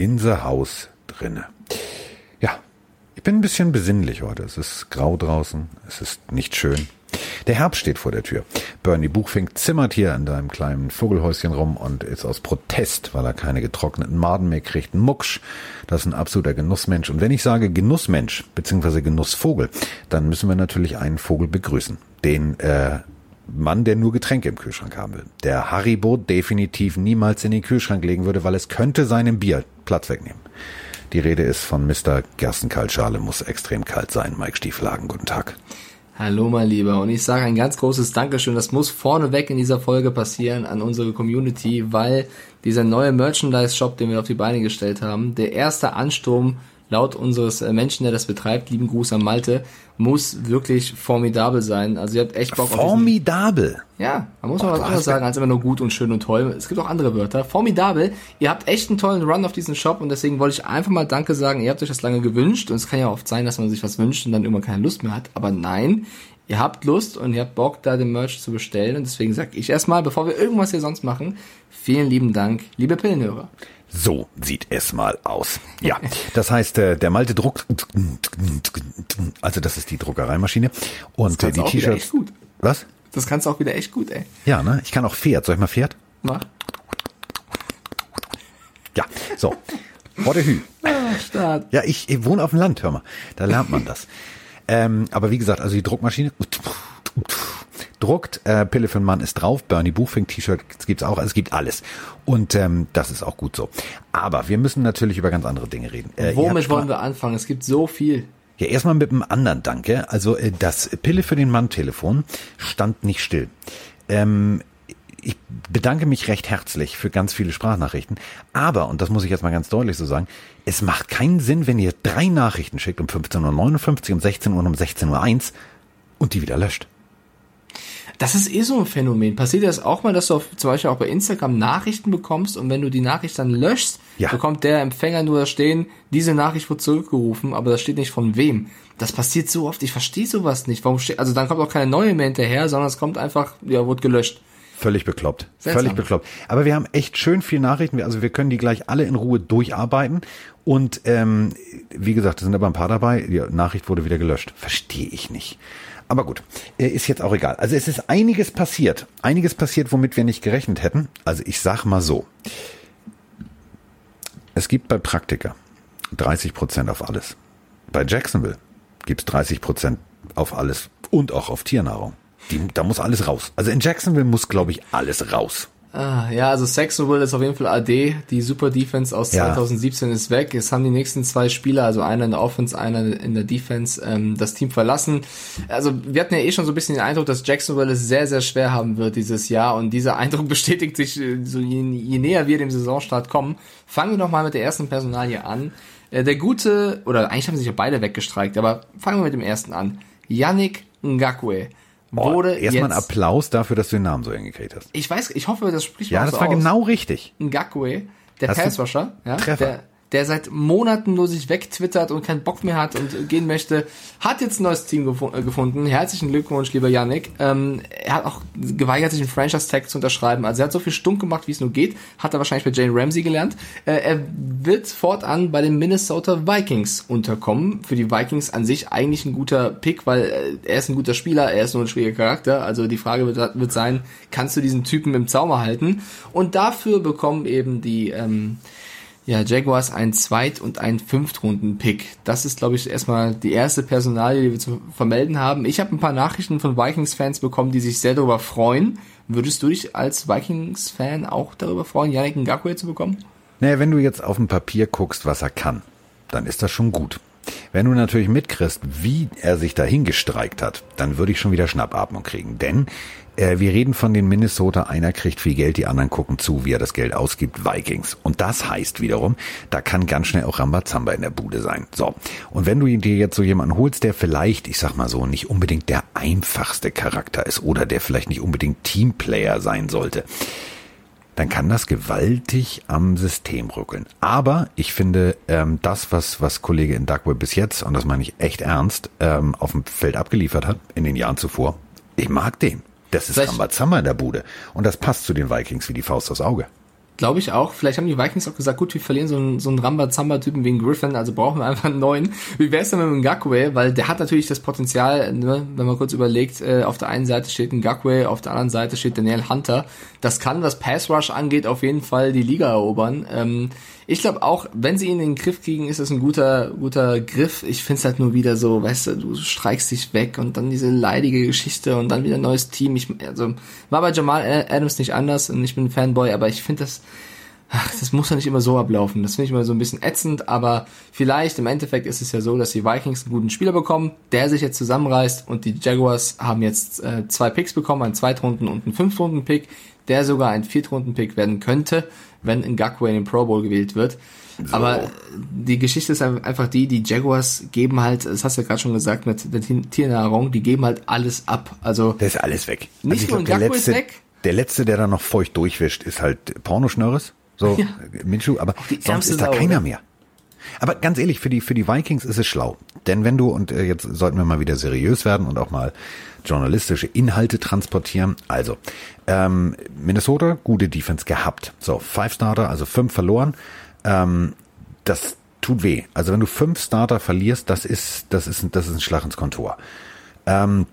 in the house drinne. Ja, ich bin ein bisschen besinnlich heute. Es ist grau draußen, es ist nicht schön. Der Herbst steht vor der Tür. Bernie Buchfink zimmert hier in deinem kleinen Vogelhäuschen rum und ist aus Protest, weil er keine getrockneten Maden mehr kriegt, Mucksch. Das ist ein absoluter Genussmensch. Und wenn ich sage Genussmensch beziehungsweise Genussvogel, dann müssen wir natürlich einen Vogel begrüßen. Den äh, Mann, der nur Getränke im Kühlschrank haben will. Der Haribo definitiv niemals in den Kühlschrank legen würde, weil es könnte seinem Bier Platz wegnehmen. Die Rede ist von Mr. Gerstenkaltschale, muss extrem kalt sein. Mike Stieflagen, guten Tag. Hallo mein Lieber und ich sage ein ganz großes Dankeschön, das muss vorneweg in dieser Folge passieren an unsere Community, weil dieser neue Merchandise-Shop, den wir auf die Beine gestellt haben, der erste Ansturm laut unseres äh, Menschen, der das betreibt, lieben Gruß an Malte, muss wirklich formidabel sein. Also ihr habt echt Bock formidabel. auf Formidabel? Ja, man muss oh, mal was anderes sagen als immer nur gut und schön und toll. Es gibt auch andere Wörter. Formidabel. Ihr habt echt einen tollen Run auf diesen Shop und deswegen wollte ich einfach mal Danke sagen. Ihr habt euch das lange gewünscht und es kann ja oft sein, dass man sich was wünscht und dann irgendwann keine Lust mehr hat. Aber nein, ihr habt Lust und ihr habt Bock, da den Merch zu bestellen und deswegen sage ich erstmal, bevor wir irgendwas hier sonst machen, vielen lieben Dank, liebe Pillenhörer. So sieht es mal aus. Ja, das heißt, äh, der Malte druckt, also das ist die Druckereimaschine und äh, die T-Shirts. Was? Das kannst du auch wieder echt gut, ey. Ja, ne? Ich kann auch Pferd. Soll ich mal Pferd? Mach. Ja, so. Hü. Ah. Ja, ich, ich wohne auf dem Land, hör mal. Da lernt man das. Ähm, aber wie gesagt, also die Druckmaschine druckt. Äh, Pille für den Mann ist drauf. Bernie Buchfink T-Shirt gibt's auch. Also es gibt alles. Und ähm, das ist auch gut so. Aber wir müssen natürlich über ganz andere Dinge reden. Äh, Womit wollen wir anfangen? Es gibt so viel. Ja, erstmal mit einem anderen Danke. Also äh, das Pille für den Mann Telefon stand nicht still. Ähm, ich bedanke mich recht herzlich für ganz viele Sprachnachrichten. Aber, und das muss ich jetzt mal ganz deutlich so sagen, es macht keinen Sinn, wenn ihr drei Nachrichten schickt um 15.59 Uhr, um 16 Uhr und um 16.01 Uhr und die wieder löscht. Das ist eh so ein Phänomen. Passiert das auch mal, dass du auf, zum Beispiel auch bei Instagram Nachrichten bekommst und wenn du die Nachricht dann löschst, ja. bekommt der Empfänger nur da stehen, diese Nachricht wurde zurückgerufen, aber da steht nicht von wem. Das passiert so oft, ich verstehe sowas nicht. Warum steht, also dann kommt auch keine neue mehr hinterher, sondern es kommt einfach, ja, wurde gelöscht. Völlig bekloppt. Seltsam. Völlig bekloppt. Aber wir haben echt schön viel Nachrichten. Also wir können die gleich alle in Ruhe durcharbeiten. Und ähm, wie gesagt, es sind aber ein paar dabei. Die Nachricht wurde wieder gelöscht. Verstehe ich nicht. Aber gut, äh, ist jetzt auch egal. Also es ist einiges passiert. Einiges passiert, womit wir nicht gerechnet hätten. Also ich sag mal so. Es gibt bei Praktika 30 Prozent auf alles. Bei Jacksonville gibt es 30 Prozent auf alles und auch auf Tiernahrung. Die, da muss alles raus. Also in Jacksonville muss, glaube ich, alles raus. Ah, ja, also Saxonville ist auf jeden Fall AD. Die Super Defense aus ja. 2017 ist weg. Es haben die nächsten zwei Spieler, also einer in der Offense, einer in der Defense, ähm, das Team verlassen. Also wir hatten ja eh schon so ein bisschen den Eindruck, dass Jacksonville es sehr, sehr schwer haben wird dieses Jahr. Und dieser Eindruck bestätigt sich, äh, so je, je näher wir dem Saisonstart kommen. Fangen wir noch mal mit der ersten Personalie an. Äh, der gute, oder eigentlich haben sich ja beide weggestreikt, aber fangen wir mit dem ersten an. Yannick Ngakwe wurde oh, Erstmal ein Applaus dafür, dass du den Namen so hingekriegt hast. Ich weiß, ich hoffe, das spricht Ja, das so war aus. genau richtig. Ngakwe, der Passwasher, ja, Treffer. der der seit Monaten nur sich wegtwittert und keinen Bock mehr hat und gehen möchte, hat jetzt ein neues Team gef äh, gefunden. Herzlichen Glückwunsch, lieber Yannick. Ähm, er hat auch geweigert, sich einen Franchise-Tag zu unterschreiben. Also er hat so viel stunk gemacht, wie es nur geht. Hat er wahrscheinlich bei Jane Ramsey gelernt. Äh, er wird fortan bei den Minnesota Vikings unterkommen. Für die Vikings an sich eigentlich ein guter Pick, weil äh, er ist ein guter Spieler, er ist nur ein schwieriger Charakter. Also die Frage wird, wird sein, kannst du diesen Typen im Zauber halten? Und dafür bekommen eben die ähm, ja, Jaguars ein Zweit- und ein Fünftrunden-Pick. Das ist, glaube ich, erstmal die erste Personalie, die wir zu vermelden haben. Ich habe ein paar Nachrichten von Vikings-Fans bekommen, die sich sehr darüber freuen. Würdest du dich als Vikings-Fan auch darüber freuen, Yannick Ngakwe zu bekommen? Naja, wenn du jetzt auf dem Papier guckst, was er kann, dann ist das schon gut. Wenn du natürlich mitkriegst, wie er sich dahin gestreikt hat, dann würde ich schon wieder Schnappatmung kriegen. Denn äh, wir reden von den Minnesota, einer kriegt viel Geld, die anderen gucken zu, wie er das Geld ausgibt, Vikings. Und das heißt wiederum, da kann ganz schnell auch Rambazamba in der Bude sein. So. Und wenn du dir jetzt so jemanden holst, der vielleicht, ich sag mal so, nicht unbedingt der einfachste Charakter ist oder der vielleicht nicht unbedingt Teamplayer sein sollte, dann kann das gewaltig am System rückeln. Aber ich finde, ähm, das, was, was Kollege in Darkweb bis jetzt, und das meine ich echt ernst, ähm, auf dem Feld abgeliefert hat, in den Jahren zuvor, ich mag den. Das ist Rambazamba in der Bude. Und das passt zu den Vikings wie die Faust aufs Auge. glaube ich auch. Vielleicht haben die Vikings auch gesagt, gut, wir verlieren so einen, so einen Ramba-Zamba-Typen wie einen Griffin, also brauchen wir einfach einen neuen. Wie wäre es denn mit dem Ngakwe? Weil der hat natürlich das Potenzial, ne, wenn man kurz überlegt, äh, auf der einen Seite steht ein Ngakwe, auf der anderen Seite steht Daniel Hunter. Das kann, was Pass-Rush angeht, auf jeden Fall die Liga erobern. Ähm, ich glaube auch, wenn sie ihn in den Griff kriegen, ist es ein guter, guter Griff. Ich finde es halt nur wieder so, weißt du, du streichst dich weg und dann diese leidige Geschichte und dann wieder ein neues Team. Ich, also, war bei Jamal Adams nicht anders und ich bin Fanboy, aber ich finde das, ach, das muss ja nicht immer so ablaufen. Das finde ich immer so ein bisschen ätzend, aber vielleicht im Endeffekt ist es ja so, dass die Vikings einen guten Spieler bekommen, der sich jetzt zusammenreißt und die Jaguars haben jetzt äh, zwei Picks bekommen, einen Zweitrunden- und einen Fünftrunden-Pick, der sogar ein Viertrunden-Pick werden könnte wenn Ngakwe in den Pro Bowl gewählt wird. So. Aber die Geschichte ist einfach die, die Jaguars geben halt, das hast du ja gerade schon gesagt mit der Tiernahrung, die geben halt alles ab. Also Der ist alles weg. Nicht also nur Ngakwe ist weg. Der letzte, der da noch feucht durchwischt, ist halt Pornoschnörres. So, ja. Minshu, aber sonst ist da Sau, keiner oder? mehr. Aber ganz ehrlich, für die, für die Vikings ist es schlau. Denn wenn du, und äh, jetzt sollten wir mal wieder seriös werden und auch mal journalistische Inhalte transportieren. Also, ähm, Minnesota, gute Defense gehabt. So, Five Starter, also fünf verloren. Ähm, das tut weh. Also wenn du fünf Starter verlierst, das ist, das ist, das ist ein Schlag ins Kontor. Ähm,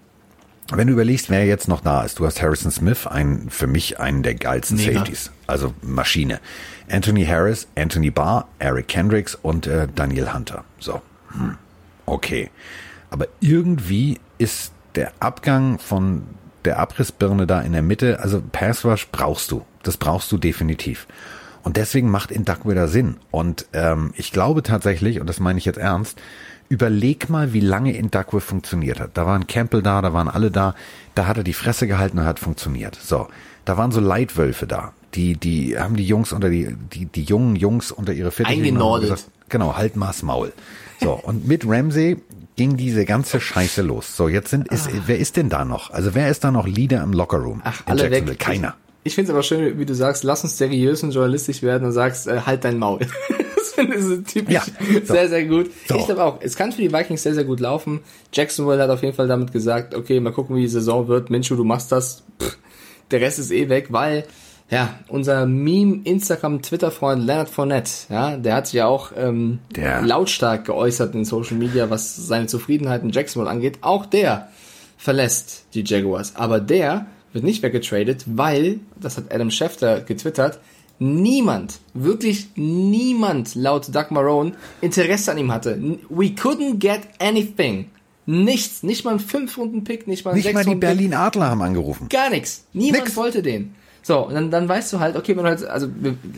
wenn du überlegst, wer jetzt noch da ist, du hast Harrison Smith, ein, für mich einen der geilsten Mega. Safeties, also Maschine. Anthony Harris, Anthony Barr, Eric Kendricks und äh, Daniel Hunter. So, hm. okay. Aber irgendwie ist der Abgang von der Abrissbirne da in der Mitte, also Passrush brauchst du. Das brauchst du definitiv. Und deswegen macht Inductwidder Sinn. Und ähm, ich glaube tatsächlich, und das meine ich jetzt ernst, überleg mal, wie lange Inductwidder funktioniert hat. Da waren Campbell da, da waren alle da, da hat er die Fresse gehalten und hat funktioniert. So, da waren so Leitwölfe da. Die, die haben die Jungs unter die, die, die jungen Jungs unter ihre Fittiche Eingenordet. Genau, halt mal's Maul. So, und mit Ramsey ging diese ganze Scheiße los. So, jetzt sind, ist, ah. wer ist denn da noch? Also wer ist da noch Leader im Lockerroom? Ach, alle weg. Keiner. Ich, ich finde es aber schön, wie du sagst, lass uns seriös und journalistisch werden und sagst, äh, halt dein Maul. das finde so typisch ja, so. sehr, sehr gut. So. Ich glaube auch, es kann für die Vikings sehr, sehr gut laufen. Jacksonville hat auf jeden Fall damit gesagt, okay, mal gucken, wie die Saison wird. Minshu, du machst das. Pff, der Rest ist eh weg, weil ja, unser Meme, Instagram, Twitter-Freund Leonard Fournette, ja, der hat sich ja auch ähm, der. lautstark geäußert in Social Media, was seine Zufriedenheit in Jacksonville angeht. Auch der verlässt die Jaguars. Aber der wird nicht weggetradet, weil, das hat Adam Schefter getwittert, niemand, wirklich niemand laut Doug Marone Interesse an ihm hatte. We couldn't get anything. Nichts, nicht mal ein 5-Runden-Pick, nicht mal ein Nicht mal die Berlin Adler haben angerufen. Gar nichts. Niemand nix. wollte den. So, und dann, dann weißt du halt, okay, wenn du halt, also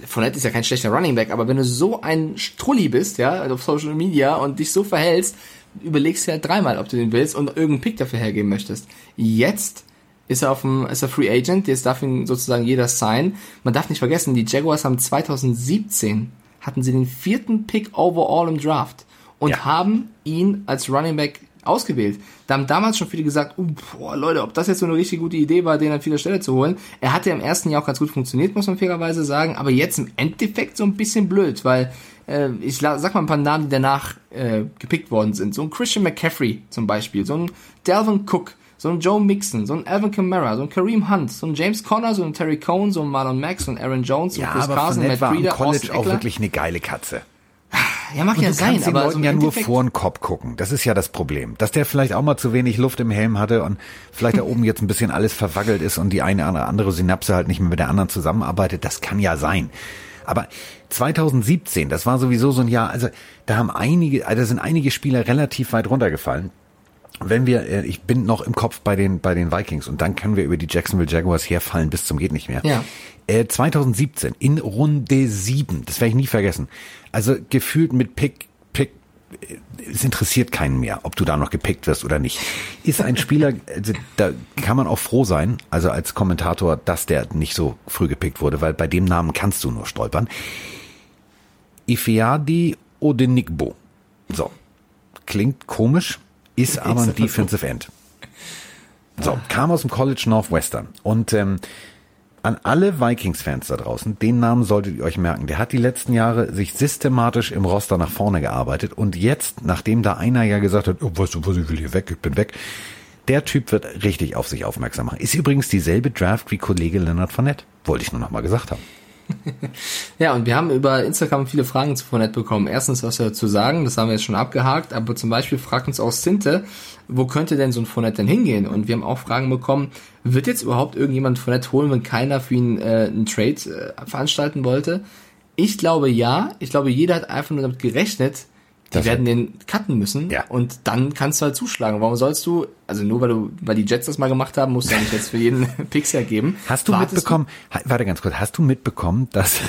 Fournette ist ja kein schlechter Running Back, aber wenn du so ein Strulli bist, ja, auf Social Media und dich so verhältst, überlegst du halt dreimal, ob du den willst und irgendeinen Pick dafür hergeben möchtest. Jetzt ist er auf dem, ist er Free Agent, jetzt darf ihn sozusagen jeder sein. Man darf nicht vergessen, die Jaguars haben 2017 hatten sie den vierten Pick overall im Draft und ja. haben ihn als Running Back ausgewählt. Da haben damals schon viele gesagt, uh, boah, Leute, ob das jetzt so eine richtig gute Idee war, den an vieler Stelle zu holen. Er hatte im ersten Jahr auch ganz gut funktioniert, muss man fairerweise sagen, aber jetzt im Endeffekt so ein bisschen blöd, weil äh, ich sag mal ein paar Namen, die danach äh, gepickt worden sind. So ein Christian McCaffrey zum Beispiel, so ein Delvin Cook, so ein Joe Mixon, so ein Alvin Kamara, so ein Kareem Hunt, so ein James Conner, so ein Terry Cohn, so ein Marlon Max, so ein Aaron Jones, so ein Chris Carson, Matt Breeder, College auch wirklich eine geile Katze. Ja, mag und ja sein, aber Leuten so ja nur vor den Kopf gucken. Das ist ja das Problem. Dass der vielleicht auch mal zu wenig Luft im Helm hatte und vielleicht da oben jetzt ein bisschen alles verwackelt ist und die eine oder andere Synapse halt nicht mehr mit der anderen zusammenarbeitet, das kann ja sein. Aber 2017, das war sowieso so ein Jahr, also da haben einige, also sind einige Spieler relativ weit runtergefallen wenn wir, äh, ich bin noch im Kopf bei den, bei den Vikings und dann können wir über die Jacksonville Jaguars herfallen bis zum geht nicht mehr. Ja. 2017 äh, in Runde 7, das werde ich nie vergessen. Also gefühlt mit Pick, Pick, äh, es interessiert keinen mehr, ob du da noch gepickt wirst oder nicht. Ist ein Spieler, also da kann man auch froh sein, also als Kommentator, dass der nicht so früh gepickt wurde, weil bei dem Namen kannst du nur stolpern. Ifeadi Odenigbo. So. Klingt komisch, ist aber ein Defensive End. So, kam aus dem College Northwestern. Und ähm, an alle Vikings-Fans da draußen, den Namen solltet ihr euch merken. Der hat die letzten Jahre sich systematisch im Roster nach vorne gearbeitet. Und jetzt, nachdem da einer ja gesagt hat, oh, weißt du was, ich will hier weg, ich bin weg, der Typ wird richtig auf sich aufmerksam machen. Ist übrigens dieselbe Draft wie Kollege Leonard Fournette. Wollte ich nur noch mal gesagt haben. ja, und wir haben über Instagram viele Fragen zu Fournette bekommen. Erstens, was wir dazu sagen, das haben wir jetzt schon abgehakt, aber zum Beispiel fragt uns auch Sinte, wo könnte denn so ein Fournette denn hingehen? Und wir haben auch Fragen bekommen, wird jetzt überhaupt irgendjemand Fournette holen, wenn keiner für ihn äh, einen Trade äh, veranstalten wollte? Ich glaube ja. Ich glaube, jeder hat einfach nur damit gerechnet, die das werden den cutten müssen ja. und dann kannst du halt zuschlagen. Warum sollst du, also nur weil du, weil die Jets das mal gemacht haben, musst du ja nicht jetzt für jeden Pixel geben. Hast du Wartest mitbekommen, du? warte ganz kurz, hast du mitbekommen, dass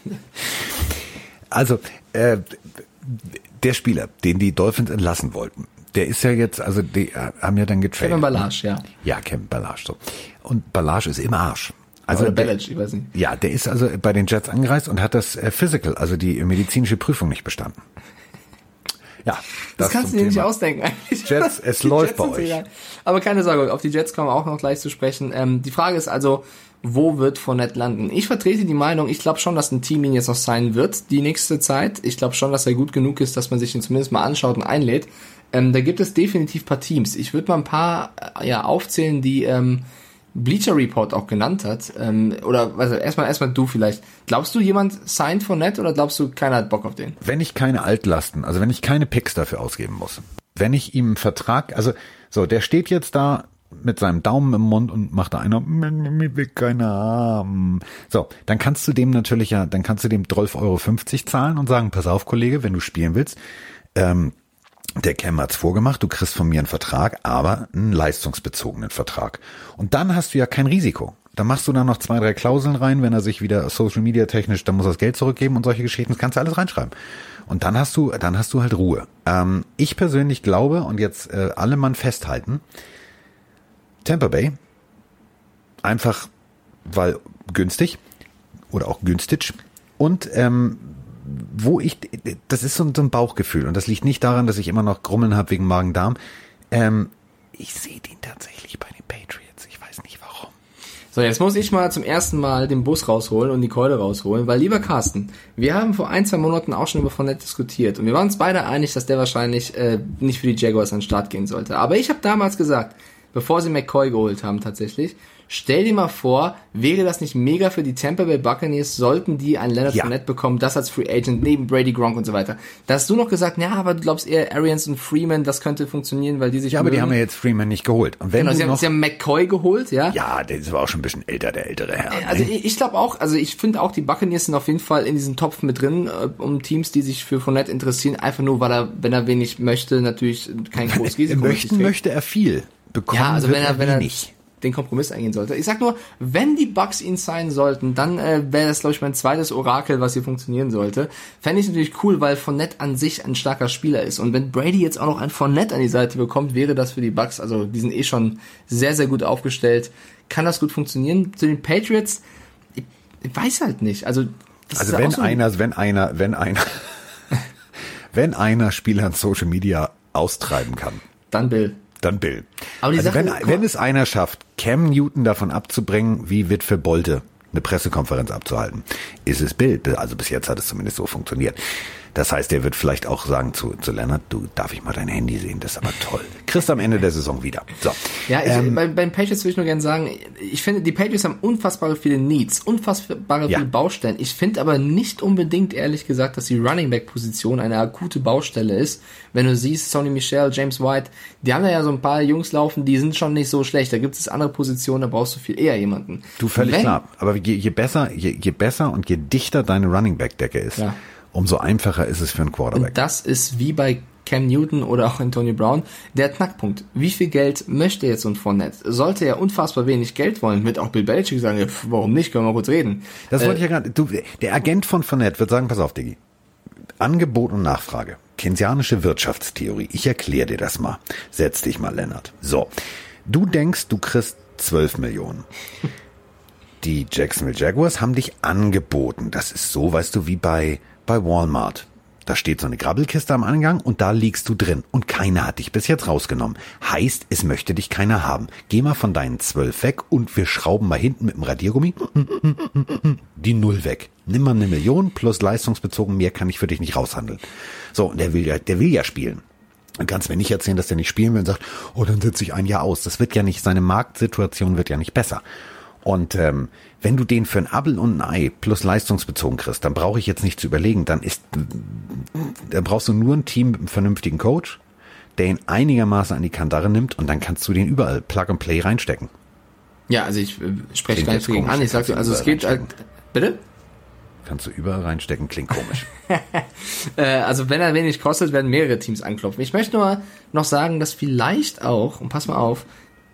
also äh, der Spieler, den die Dolphins entlassen wollten, der ist ja jetzt, also die haben ja dann getradet. Kevin Ballage, ja. Ja, Kevin Ballage, so. Und Ballage ist im Arsch. Also Oder Belic, ich weiß nicht. Ja, der ist also bei den Jets angereist und hat das äh, Physical, also die medizinische Prüfung nicht bestanden. Ja, das, das kannst du dir nicht ausdenken eigentlich. Jets, es läuft Jets bei euch. Egal. Aber keine Sorge, auf die Jets kommen wir auch noch gleich zu sprechen. Ähm, die Frage ist also, wo wird Fournette landen? Ich vertrete die Meinung, ich glaube schon, dass ein Team ihn jetzt noch sein wird, die nächste Zeit. Ich glaube schon, dass er gut genug ist, dass man sich ihn zumindest mal anschaut und einlädt. Ähm, da gibt es definitiv paar Teams. Ich würde mal ein paar äh, ja, aufzählen, die ähm, Bleacher Report auch genannt hat, ähm, oder also erstmal erstmal du vielleicht. Glaubst du, jemand signed for net oder glaubst du, keiner hat Bock auf den? Wenn ich keine Altlasten, also wenn ich keine Picks dafür ausgeben muss, wenn ich ihm einen Vertrag, also so, der steht jetzt da mit seinem Daumen im Mund und macht da einer, mir will keiner haben. So, dann kannst du dem natürlich ja, dann kannst du dem 12,50 Euro zahlen und sagen, pass auf, Kollege, wenn du spielen willst, ähm, der Cam hat's vorgemacht, du kriegst von mir einen Vertrag, aber einen leistungsbezogenen Vertrag. Und dann hast du ja kein Risiko. Da machst du dann noch zwei, drei Klauseln rein, wenn er sich wieder Social Media technisch, dann muss er das Geld zurückgeben und solche Geschichten, das kannst du alles reinschreiben. Und dann hast du, dann hast du halt Ruhe. Ähm, ich persönlich glaube, und jetzt äh, alle Mann festhalten, Tampa Bay, einfach weil günstig oder auch günstig und ähm, wo ich, das ist so ein, Bauchgefühl und das liegt nicht daran, dass ich immer noch Grummeln habe wegen Magen-Darm. Ähm, ich sehe den tatsächlich bei den Patriots. Ich weiß nicht warum. So, jetzt muss ich mal zum ersten Mal den Bus rausholen und die Keule rausholen, weil lieber Carsten, wir haben vor ein, zwei Monaten auch schon über Fournette diskutiert und wir waren uns beide einig, dass der wahrscheinlich äh, nicht für die Jaguars an den Start gehen sollte. Aber ich habe damals gesagt, bevor sie McCoy geholt haben tatsächlich, Stell dir mal vor, wäre das nicht mega für die Tampa Bay Buccaneers, sollten die einen Leonard ja. Fournette bekommen, das als Free Agent neben Brady Gronk und so weiter. Da hast du noch gesagt, ja, aber du glaubst eher Arians und Freeman, das könnte funktionieren, weil die sich Ja, aber die haben ja jetzt Freeman nicht geholt. Und wenn genau, sie, haben, sie haben McCoy geholt, ja? Ja, der ist aber auch schon ein bisschen älter, der ältere Herr. Also ne? ich, ich glaube auch, also ich finde auch, die Buccaneers sind auf jeden Fall in diesem Topf mit drin, äh, um Teams, die sich für Fournette interessieren, einfach nur, weil er, wenn er wenig möchte, natürlich kein großes Risiko. Möchten möchte er viel. Bekommen ja, also wenn er, wenn er nicht den Kompromiss eingehen sollte. Ich sag nur, wenn die Bugs ihn sein sollten, dann äh, wäre das, glaube ich, mein zweites Orakel, was hier funktionieren sollte. Fände ich natürlich cool, weil Fournette an sich ein starker Spieler ist. Und wenn Brady jetzt auch noch ein Fournette an die Seite bekommt, wäre das für die Bugs, also die sind eh schon sehr, sehr gut aufgestellt, kann das gut funktionieren. Zu den Patriots, ich, ich weiß halt nicht. Also, also wenn so einer, wenn einer, wenn einer, wenn einer Spieler an Social Media austreiben kann. Dann Bill dann Bill. Aber die also Sache, wenn, wenn es einer schafft, Cam Newton davon abzubringen, wie Witwe Bolte eine Pressekonferenz abzuhalten, ist es Bill. Also bis jetzt hat es zumindest so funktioniert. Das heißt, er wird vielleicht auch sagen zu, zu Lennart, du darf ich mal dein Handy sehen, das ist aber toll. Kriegst am Ende der Saison wieder. So. Ja, ich, ähm, bei, beim Patriots würde ich nur gerne sagen, ich finde, die Patriots haben unfassbare viele Needs, unfassbare ja. viele Baustellen. Ich finde aber nicht unbedingt, ehrlich gesagt, dass die Running Back Position eine akute Baustelle ist. Wenn du siehst, Sonny Michel, James White, die haben ja so ein paar Jungs laufen, die sind schon nicht so schlecht. Da gibt es andere Positionen, da brauchst du viel eher jemanden. Du völlig Wenn, klar. Aber je, je besser, je, je besser und je dichter deine Running Back Decke ist, ja umso einfacher ist es für einen Quarterback. Und das ist wie bei Cam Newton oder auch Antonio Brown der Knackpunkt. Wie viel Geld möchte jetzt so ein Fournette? Sollte er unfassbar wenig Geld wollen, wird auch Bill Belichick sagen, warum nicht, können wir mal kurz reden. Das wollte äh, ich ja gerade, du, der Agent von Fournette wird sagen, pass auf, Diggi, Angebot und Nachfrage. Keynesianische Wirtschaftstheorie. Ich erkläre dir das mal. Setz dich mal, Lennart. So. Du denkst, du kriegst 12 Millionen. Die Jacksonville Jaguars haben dich angeboten. Das ist so, weißt du, wie bei bei Walmart. Da steht so eine Grabbelkiste am Angang und da liegst du drin. Und keiner hat dich bis jetzt rausgenommen. Heißt, es möchte dich keiner haben. Geh mal von deinen zwölf weg und wir schrauben mal hinten mit dem Radiergummi die Null weg. Nimm mal eine Million plus leistungsbezogen, mehr kann ich für dich nicht raushandeln. So, der will ja, der will ja spielen. Dann kannst du mir nicht erzählen, dass der nicht spielen will und sagt, oh, dann sitze ich ein Jahr aus. Das wird ja nicht, seine Marktsituation wird ja nicht besser. Und ähm, wenn du den für ein Abel und ein Ei plus leistungsbezogen kriegst, dann brauche ich jetzt nicht zu überlegen. Dann ist, dann brauchst du nur ein Team mit einem vernünftigen Coach, der ihn einigermaßen an die Kandare nimmt und dann kannst du den überall Plug and Play reinstecken. Ja, also ich äh, spreche gar nicht dagegen an. Ich sage, also es geht, halt, bitte? Kannst du überall reinstecken, klingt komisch. äh, also wenn er wenig kostet, werden mehrere Teams anklopfen. Ich möchte nur noch sagen, dass vielleicht auch, und pass mal auf,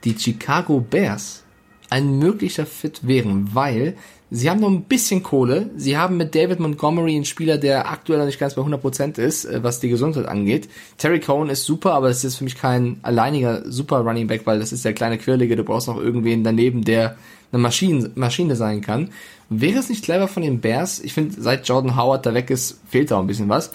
die Chicago Bears ein möglicher Fit wären, weil sie haben noch ein bisschen Kohle. Sie haben mit David Montgomery einen Spieler, der aktuell noch nicht ganz bei 100% ist, äh, was die Gesundheit angeht. Terry Cohen ist super, aber das ist für mich kein alleiniger super Running Back, weil das ist der kleine Quirlige. Du brauchst noch irgendwen daneben, der eine Maschine, Maschine sein kann. Wäre es nicht clever von den Bears? Ich finde, seit Jordan Howard da weg ist, fehlt da auch ein bisschen was.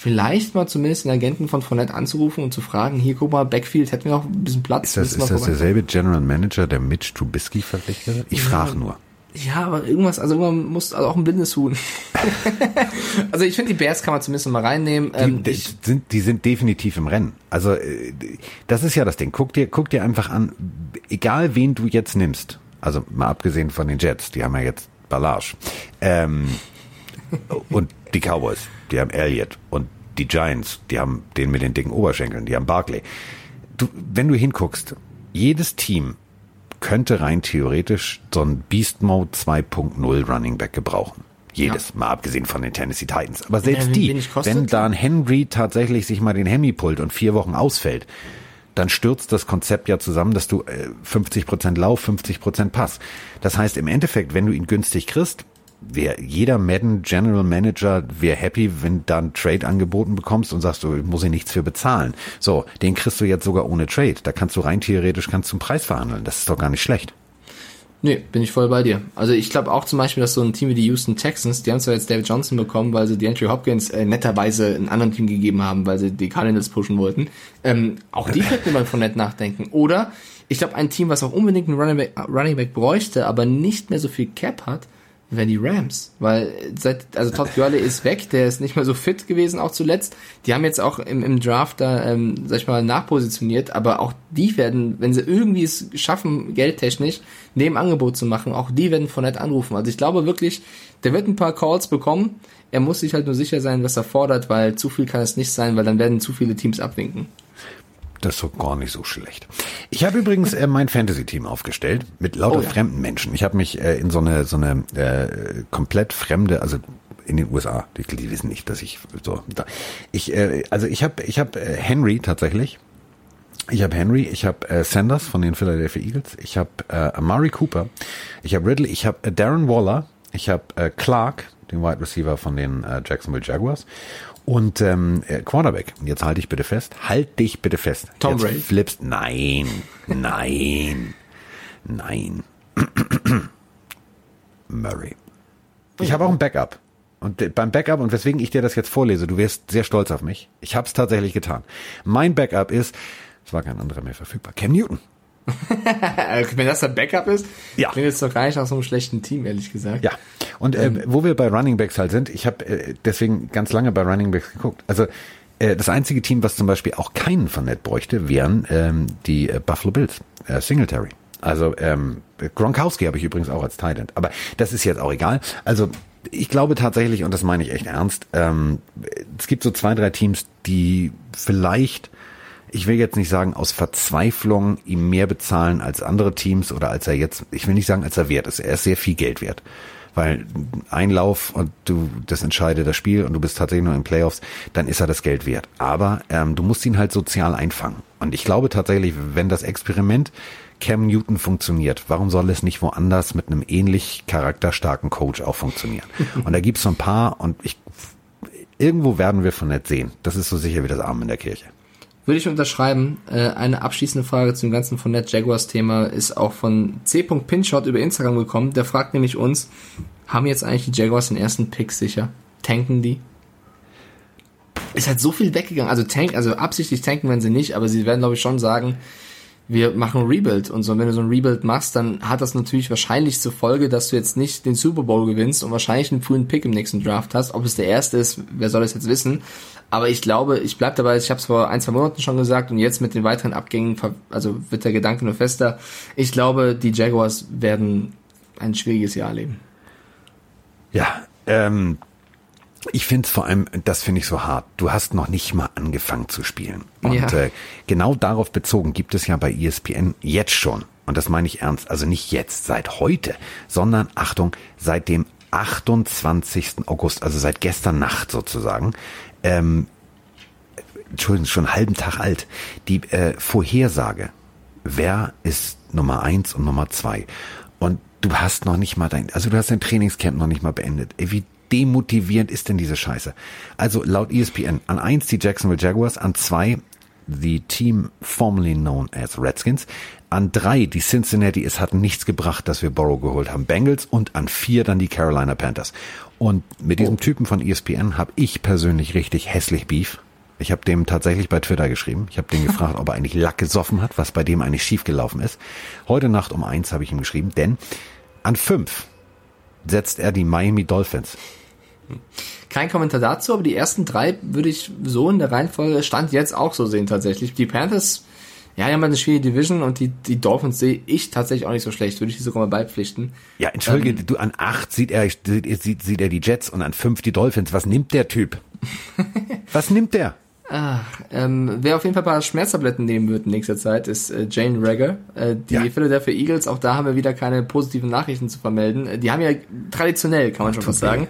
Vielleicht mal zumindest den Agenten von Fournette anzurufen und zu fragen, hier guck mal, Backfield, hätten wir noch ein bisschen Platz. Ist das, ist das derselbe General Manager, der Mitch Trubisky verpflichtet hat? Ich ja, frage nur. Ja, aber irgendwas, also irgendwann muss also auch ein Business Huhn. also ich finde, die Bears kann man zumindest mal reinnehmen. Ähm, die, die, sind, die sind definitiv im Rennen. Also äh, das ist ja das Ding. Guck dir, guck dir einfach an, egal wen du jetzt nimmst, also mal abgesehen von den Jets, die haben ja jetzt Ballage. Ähm, und die Cowboys, die haben Elliott. Und die Giants, die haben den mit den dicken Oberschenkeln, die haben Barkley. Du, wenn du hinguckst, jedes Team könnte rein theoretisch so ein Beast Mode 2.0 Running Back gebrauchen. Jedes, ja. mal abgesehen von den Tennessee Titans. Aber selbst ja, die, wenn da ein Henry tatsächlich sich mal den Hemi pullt und vier Wochen ausfällt, dann stürzt das Konzept ja zusammen, dass du 50% äh, Lauf, 50% Pass. Das heißt, im Endeffekt, wenn du ihn günstig kriegst, wäre jeder Madden General Manager wäre happy, wenn du dann Trade angeboten bekommst und sagst, du muss ich nichts für bezahlen. So, den kriegst du jetzt sogar ohne Trade. Da kannst du rein theoretisch kannst du einen Preis verhandeln. Das ist doch gar nicht schlecht. Nee, bin ich voll bei dir. Also ich glaube auch zum Beispiel, dass so ein Team wie die Houston Texans, die haben zwar jetzt David Johnson bekommen, weil sie die Andrew Hopkins äh, netterweise ein anderen Team gegeben haben, weil sie die Cardinals pushen wollten. Ähm, auch die könnten mal von nett nachdenken. Oder ich glaube, ein Team, was auch unbedingt einen Running Back, Running Back bräuchte, aber nicht mehr so viel Cap hat, wären die Rams. Weil seit, also Todd Gurley ist weg, der ist nicht mehr so fit gewesen, auch zuletzt. Die haben jetzt auch im, im Draft da, ähm, sag ich mal, nachpositioniert, aber auch die werden, wenn sie irgendwie es schaffen, geldtechnisch, neben Angebot zu machen, auch die werden von nett anrufen. Also ich glaube wirklich, der wird ein paar Calls bekommen. Er muss sich halt nur sicher sein, was er fordert, weil zu viel kann es nicht sein, weil dann werden zu viele Teams abwinken. Das ist so gar nicht so schlecht. Ich habe übrigens äh, mein Fantasy-Team aufgestellt mit lauter oh, ja. fremden Menschen. Ich habe mich äh, in so eine so eine äh, komplett fremde, also in den USA, die, die wissen nicht, dass ich so. Da, ich äh, also ich habe ich habe äh, Henry tatsächlich. Ich habe Henry, ich habe äh, Sanders von den Philadelphia Eagles, ich habe äh, Amari Cooper, ich habe Ridley, ich habe äh, Darren Waller, ich habe äh, Clark, den Wide Receiver von den äh, Jacksonville Jaguars und ähm, äh, Quarterback, jetzt halte ich bitte fest, halt dich bitte fest. Tom jetzt Brady. Flippst, nein, nein, nein. Murray. Ich habe auch ein Backup. Und äh, beim Backup, und weswegen ich dir das jetzt vorlese, du wirst sehr stolz auf mich. Ich habe es tatsächlich getan. Mein Backup ist, es war kein anderer mehr verfügbar, Cam Newton. Wenn das ein Backup ist, ja. klingt jetzt doch gar nicht nach so einem schlechten Team, ehrlich gesagt. Ja. Und äh, ähm. wo wir bei Running Backs halt sind, ich habe äh, deswegen ganz lange bei Running Backs geguckt. Also äh, das einzige Team, was zum Beispiel auch keinen von Net bräuchte, wären ähm, die äh, Buffalo Bills, äh, Singletary. Also ähm, Gronkowski habe ich übrigens auch als Tight Aber das ist jetzt auch egal. Also ich glaube tatsächlich, und das meine ich echt ernst, ähm, es gibt so zwei, drei Teams, die vielleicht ich will jetzt nicht sagen, aus Verzweiflung ihm mehr bezahlen als andere Teams oder als er jetzt, ich will nicht sagen, als er wert ist. Er ist sehr viel Geld wert. Weil Einlauf und du, das entscheidet das Spiel und du bist tatsächlich nur in Playoffs, dann ist er das Geld wert. Aber ähm, du musst ihn halt sozial einfangen. Und ich glaube tatsächlich, wenn das Experiment Cam Newton funktioniert, warum soll es nicht woanders mit einem ähnlich charakterstarken Coach auch funktionieren? Und da gibt's so ein paar und ich irgendwo werden wir von nett sehen. Das ist so sicher wie das Arm in der Kirche. Würde ich unterschreiben. Äh, eine abschließende Frage zum ganzen von Net Jaguars Thema ist auch von C. Pinshot über Instagram gekommen. Der fragt nämlich uns, haben jetzt eigentlich die Jaguars den ersten Pick sicher? Tanken die? Ist halt so viel weggegangen. Also tank, also absichtlich tanken werden sie nicht, aber sie werden glaube ich schon sagen, wir machen Rebuild und so. Und wenn du so ein Rebuild machst, dann hat das natürlich wahrscheinlich zur Folge, dass du jetzt nicht den Super Bowl gewinnst und wahrscheinlich einen frühen Pick im nächsten Draft hast. Ob es der erste ist, wer soll das jetzt wissen? Aber ich glaube, ich bleib dabei, ich habe es vor ein, zwei Monaten schon gesagt und jetzt mit den weiteren Abgängen, also wird der Gedanke nur fester. Ich glaube, die Jaguars werden ein schwieriges Jahr erleben. Ja, ähm, ich finde es vor allem, das finde ich so hart. Du hast noch nicht mal angefangen zu spielen. Und ja. äh, genau darauf bezogen gibt es ja bei ESPN jetzt schon, und das meine ich ernst, also nicht jetzt, seit heute, sondern Achtung, seit dem 28. August, also seit gestern Nacht sozusagen, ähm, Entschuldigung, schon einen halben Tag alt, die äh, Vorhersage, wer ist Nummer eins und Nummer zwei. Und du hast noch nicht mal dein, also du hast dein Trainingscamp noch nicht mal beendet. Ey, wie demotivierend ist denn diese Scheiße? Also laut ESPN an eins die Jacksonville Jaguars, an zwei the team formerly known as Redskins, an drei die Cincinnati, es hat nichts gebracht, dass wir Borrow geholt haben, Bengals und an vier dann die Carolina Panthers. Und mit diesem oh. Typen von ESPN habe ich persönlich richtig hässlich Beef. Ich habe dem tatsächlich bei Twitter geschrieben. Ich habe den gefragt, ob er eigentlich Lack gesoffen hat, was bei dem eigentlich schiefgelaufen ist. Heute Nacht um eins habe ich ihm geschrieben, denn an fünf setzt er die Miami Dolphins. Kein Kommentar dazu, aber die ersten drei würde ich so in der Reihenfolge Stand jetzt auch so sehen tatsächlich. Die Panthers, ja, die haben eine schwierige Division und die, die Dolphins sehe ich tatsächlich auch nicht so schlecht, würde ich die sogar mal beipflichten. Ja, entschuldige, ähm, du, an acht sieht er, sieht, sieht er die Jets und an fünf die Dolphins. Was nimmt der Typ? Was nimmt der? Ach, ähm, wer auf jeden Fall ein paar Schmerztabletten nehmen wird in nächster Zeit, ist äh, Jane Rager. Äh, die ja. Philadelphia Eagles, auch da haben wir wieder keine positiven Nachrichten zu vermelden. Äh, die haben ja traditionell, kann man schon fast sagen,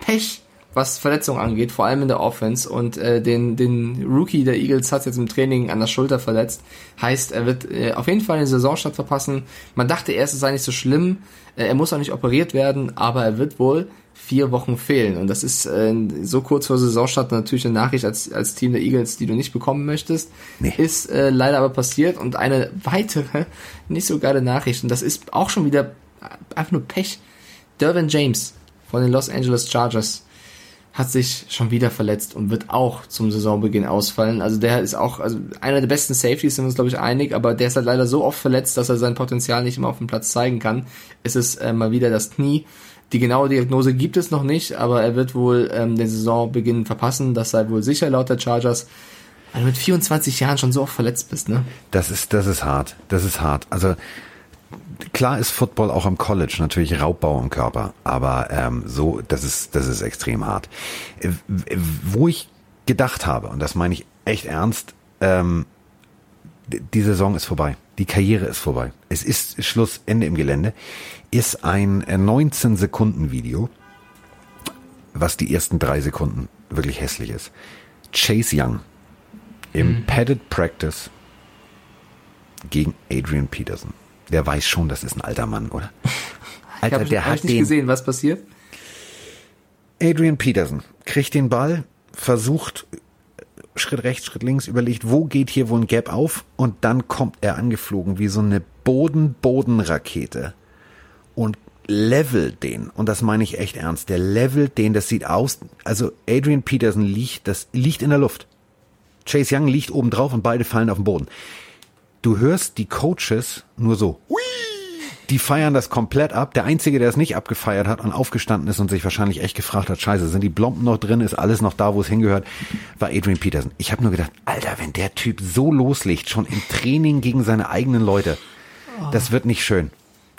Pech, was Verletzungen angeht, vor allem in der Offense. Und äh, den, den Rookie der Eagles hat jetzt im Training an der Schulter verletzt. Heißt, er wird äh, auf jeden Fall eine Saisonstart verpassen. Man dachte erst, es sei nicht so schlimm. Äh, er muss auch nicht operiert werden, aber er wird wohl vier Wochen fehlen. Und das ist äh, so kurz vor Saisonstart natürlich eine Nachricht als, als Team der Eagles, die du nicht bekommen möchtest. Nee. Ist äh, leider aber passiert. Und eine weitere, nicht so geile Nachricht, und das ist auch schon wieder einfach nur Pech. Dervin James von den Los Angeles Chargers hat sich schon wieder verletzt und wird auch zum Saisonbeginn ausfallen. Also der ist auch also einer der besten Safeties, sind wir uns glaube ich einig, aber der ist halt leider so oft verletzt, dass er sein Potenzial nicht immer auf dem Platz zeigen kann. Es ist äh, mal wieder das Knie. Die genaue Diagnose gibt es noch nicht, aber er wird wohl ähm, den Saisonbeginn verpassen. Das sei wohl sicher laut der Chargers. Weil du mit 24 Jahren schon so oft verletzt bist, ne? Das ist, das ist hart. Das ist hart. Also klar ist Football auch im College natürlich Raubbau im Körper, aber ähm, so, das ist, das ist extrem hart. Äh, wo ich gedacht habe, und das meine ich echt ernst, ähm, die Saison ist vorbei. Die Karriere ist vorbei. Es ist Schluss, Ende im Gelände ist ein 19 äh, Sekunden Video, was die ersten drei Sekunden wirklich hässlich ist. Chase Young im mhm. Padded Practice gegen Adrian Peterson. Der weiß schon, das ist ein alter Mann, oder? Alter, hab, der hab hat nicht den, gesehen, was passiert. Adrian Peterson kriegt den Ball, versucht Schritt rechts, Schritt links, überlegt, wo geht hier wohl ein Gap auf und dann kommt er angeflogen wie so eine Boden-Boden-Rakete und levelt den, und das meine ich echt ernst, der levelt den, das sieht aus, also Adrian Peterson liegt, das liegt in der Luft. Chase Young liegt oben drauf und beide fallen auf den Boden. Du hörst die Coaches nur so, Hui! die feiern das komplett ab. Der Einzige, der es nicht abgefeiert hat und aufgestanden ist und sich wahrscheinlich echt gefragt hat, scheiße, sind die Blompen noch drin, ist alles noch da, wo es hingehört, war Adrian Peterson. Ich habe nur gedacht, Alter, wenn der Typ so loslegt, schon im Training gegen seine eigenen Leute, das wird nicht schön.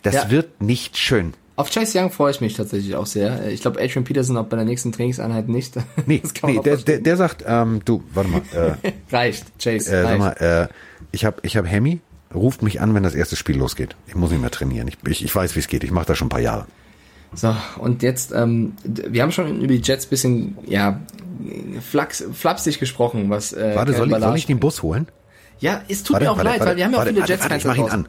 Das ja. wird nicht schön. Auf Chase Young freue ich mich tatsächlich auch sehr. Ich glaube, Adrian Peterson auch bei der nächsten Trainingseinheit nicht. Nee, nee der, der, der, sagt, ähm, du, warte mal. Äh, reicht, Chase. Äh, reicht. Sag mal, äh, ich habe ich hab Hemi, ruft mich an, wenn das erste Spiel losgeht. Ich muss nicht mehr trainieren. Ich, ich, ich weiß, wie es geht. Ich mache das schon ein paar Jahre. So, und jetzt, ähm, wir haben schon über die Jets bisschen, ja, flax, flapsig gesprochen, was. Äh, Warte, soll ich, soll ich den Bus holen? Ja, es tut warte, mir auch warte, leid, warte, weil wir haben ja auch viele Jets-Fans. Ich mach ihn an.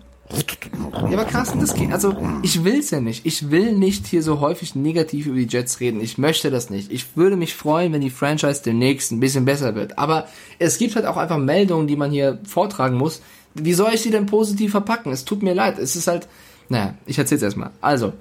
Ja, aber Carsten, das geht, also ich will's ja nicht. Ich will nicht hier so häufig negativ über die Jets reden. Ich möchte das nicht. Ich würde mich freuen, wenn die Franchise demnächst ein bisschen besser wird. Aber es gibt halt auch einfach Meldungen, die man hier vortragen muss, wie soll ich sie denn positiv verpacken? Es tut mir leid. Es ist halt, naja, ich erzähl's erstmal. Also,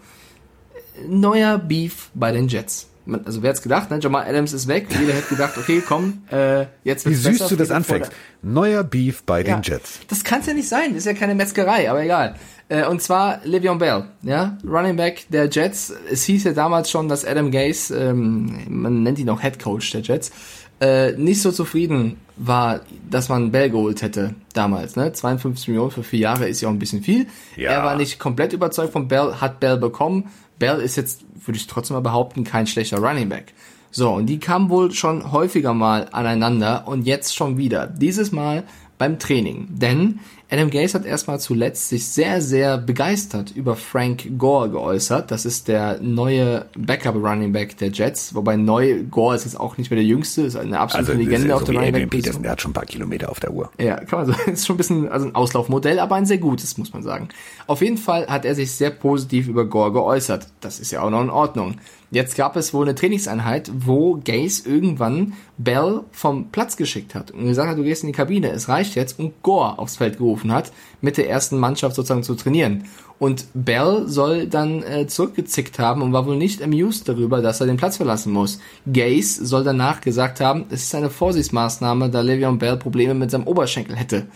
neuer Beef bei den Jets. Also wer hat's gedacht, ne? Jamal Adams ist weg. Jeder hätte gedacht, okay, komm, äh, jetzt wird's Wie süß besser, du das anfängst. Neuer Beef bei ja, den Jets. Das kann's ja nicht sein. Das ist ja keine Metzgerei, aber egal. Äh, und zwar Le'Veon Bell, ja, Running Back der Jets. Es hieß ja damals schon, dass Adam Gase, ähm, man nennt ihn auch Head Coach der Jets, äh, nicht so zufrieden war, dass man Bell geholt hätte. damals, ne? 52 Millionen für vier Jahre ist ja auch ein bisschen viel. Ja. Er war nicht komplett überzeugt von Bell, hat Bell bekommen. Bell ist jetzt, würde ich trotzdem mal behaupten, kein schlechter Running Back. So, und die kamen wohl schon häufiger mal aneinander und jetzt schon wieder. Dieses Mal beim Training. Denn Adam Gase hat erstmal zuletzt sich sehr, sehr begeistert über Frank Gore geäußert. Das ist der neue Backup Running Back der Jets. Wobei neu, Gore ist jetzt auch nicht mehr der Jüngste, ist eine absolute also, Legende auf so der Running Back. Peterson, der hat schon ein paar Kilometer auf der Uhr. Ja, kann man so. Ist schon ein bisschen, also ein Auslaufmodell, aber ein sehr gutes, muss man sagen. Auf jeden Fall hat er sich sehr positiv über Gore geäußert. Das ist ja auch noch in Ordnung. Jetzt gab es wohl eine Trainingseinheit, wo Gaze irgendwann Bell vom Platz geschickt hat und gesagt hat, du gehst in die Kabine, es reicht jetzt und Gore aufs Feld gerufen hat, mit der ersten Mannschaft sozusagen zu trainieren. Und Bell soll dann äh, zurückgezickt haben und war wohl nicht amused darüber, dass er den Platz verlassen muss. Gaze soll danach gesagt haben, es ist eine Vorsichtsmaßnahme, da Le'Veon Bell Probleme mit seinem Oberschenkel hätte.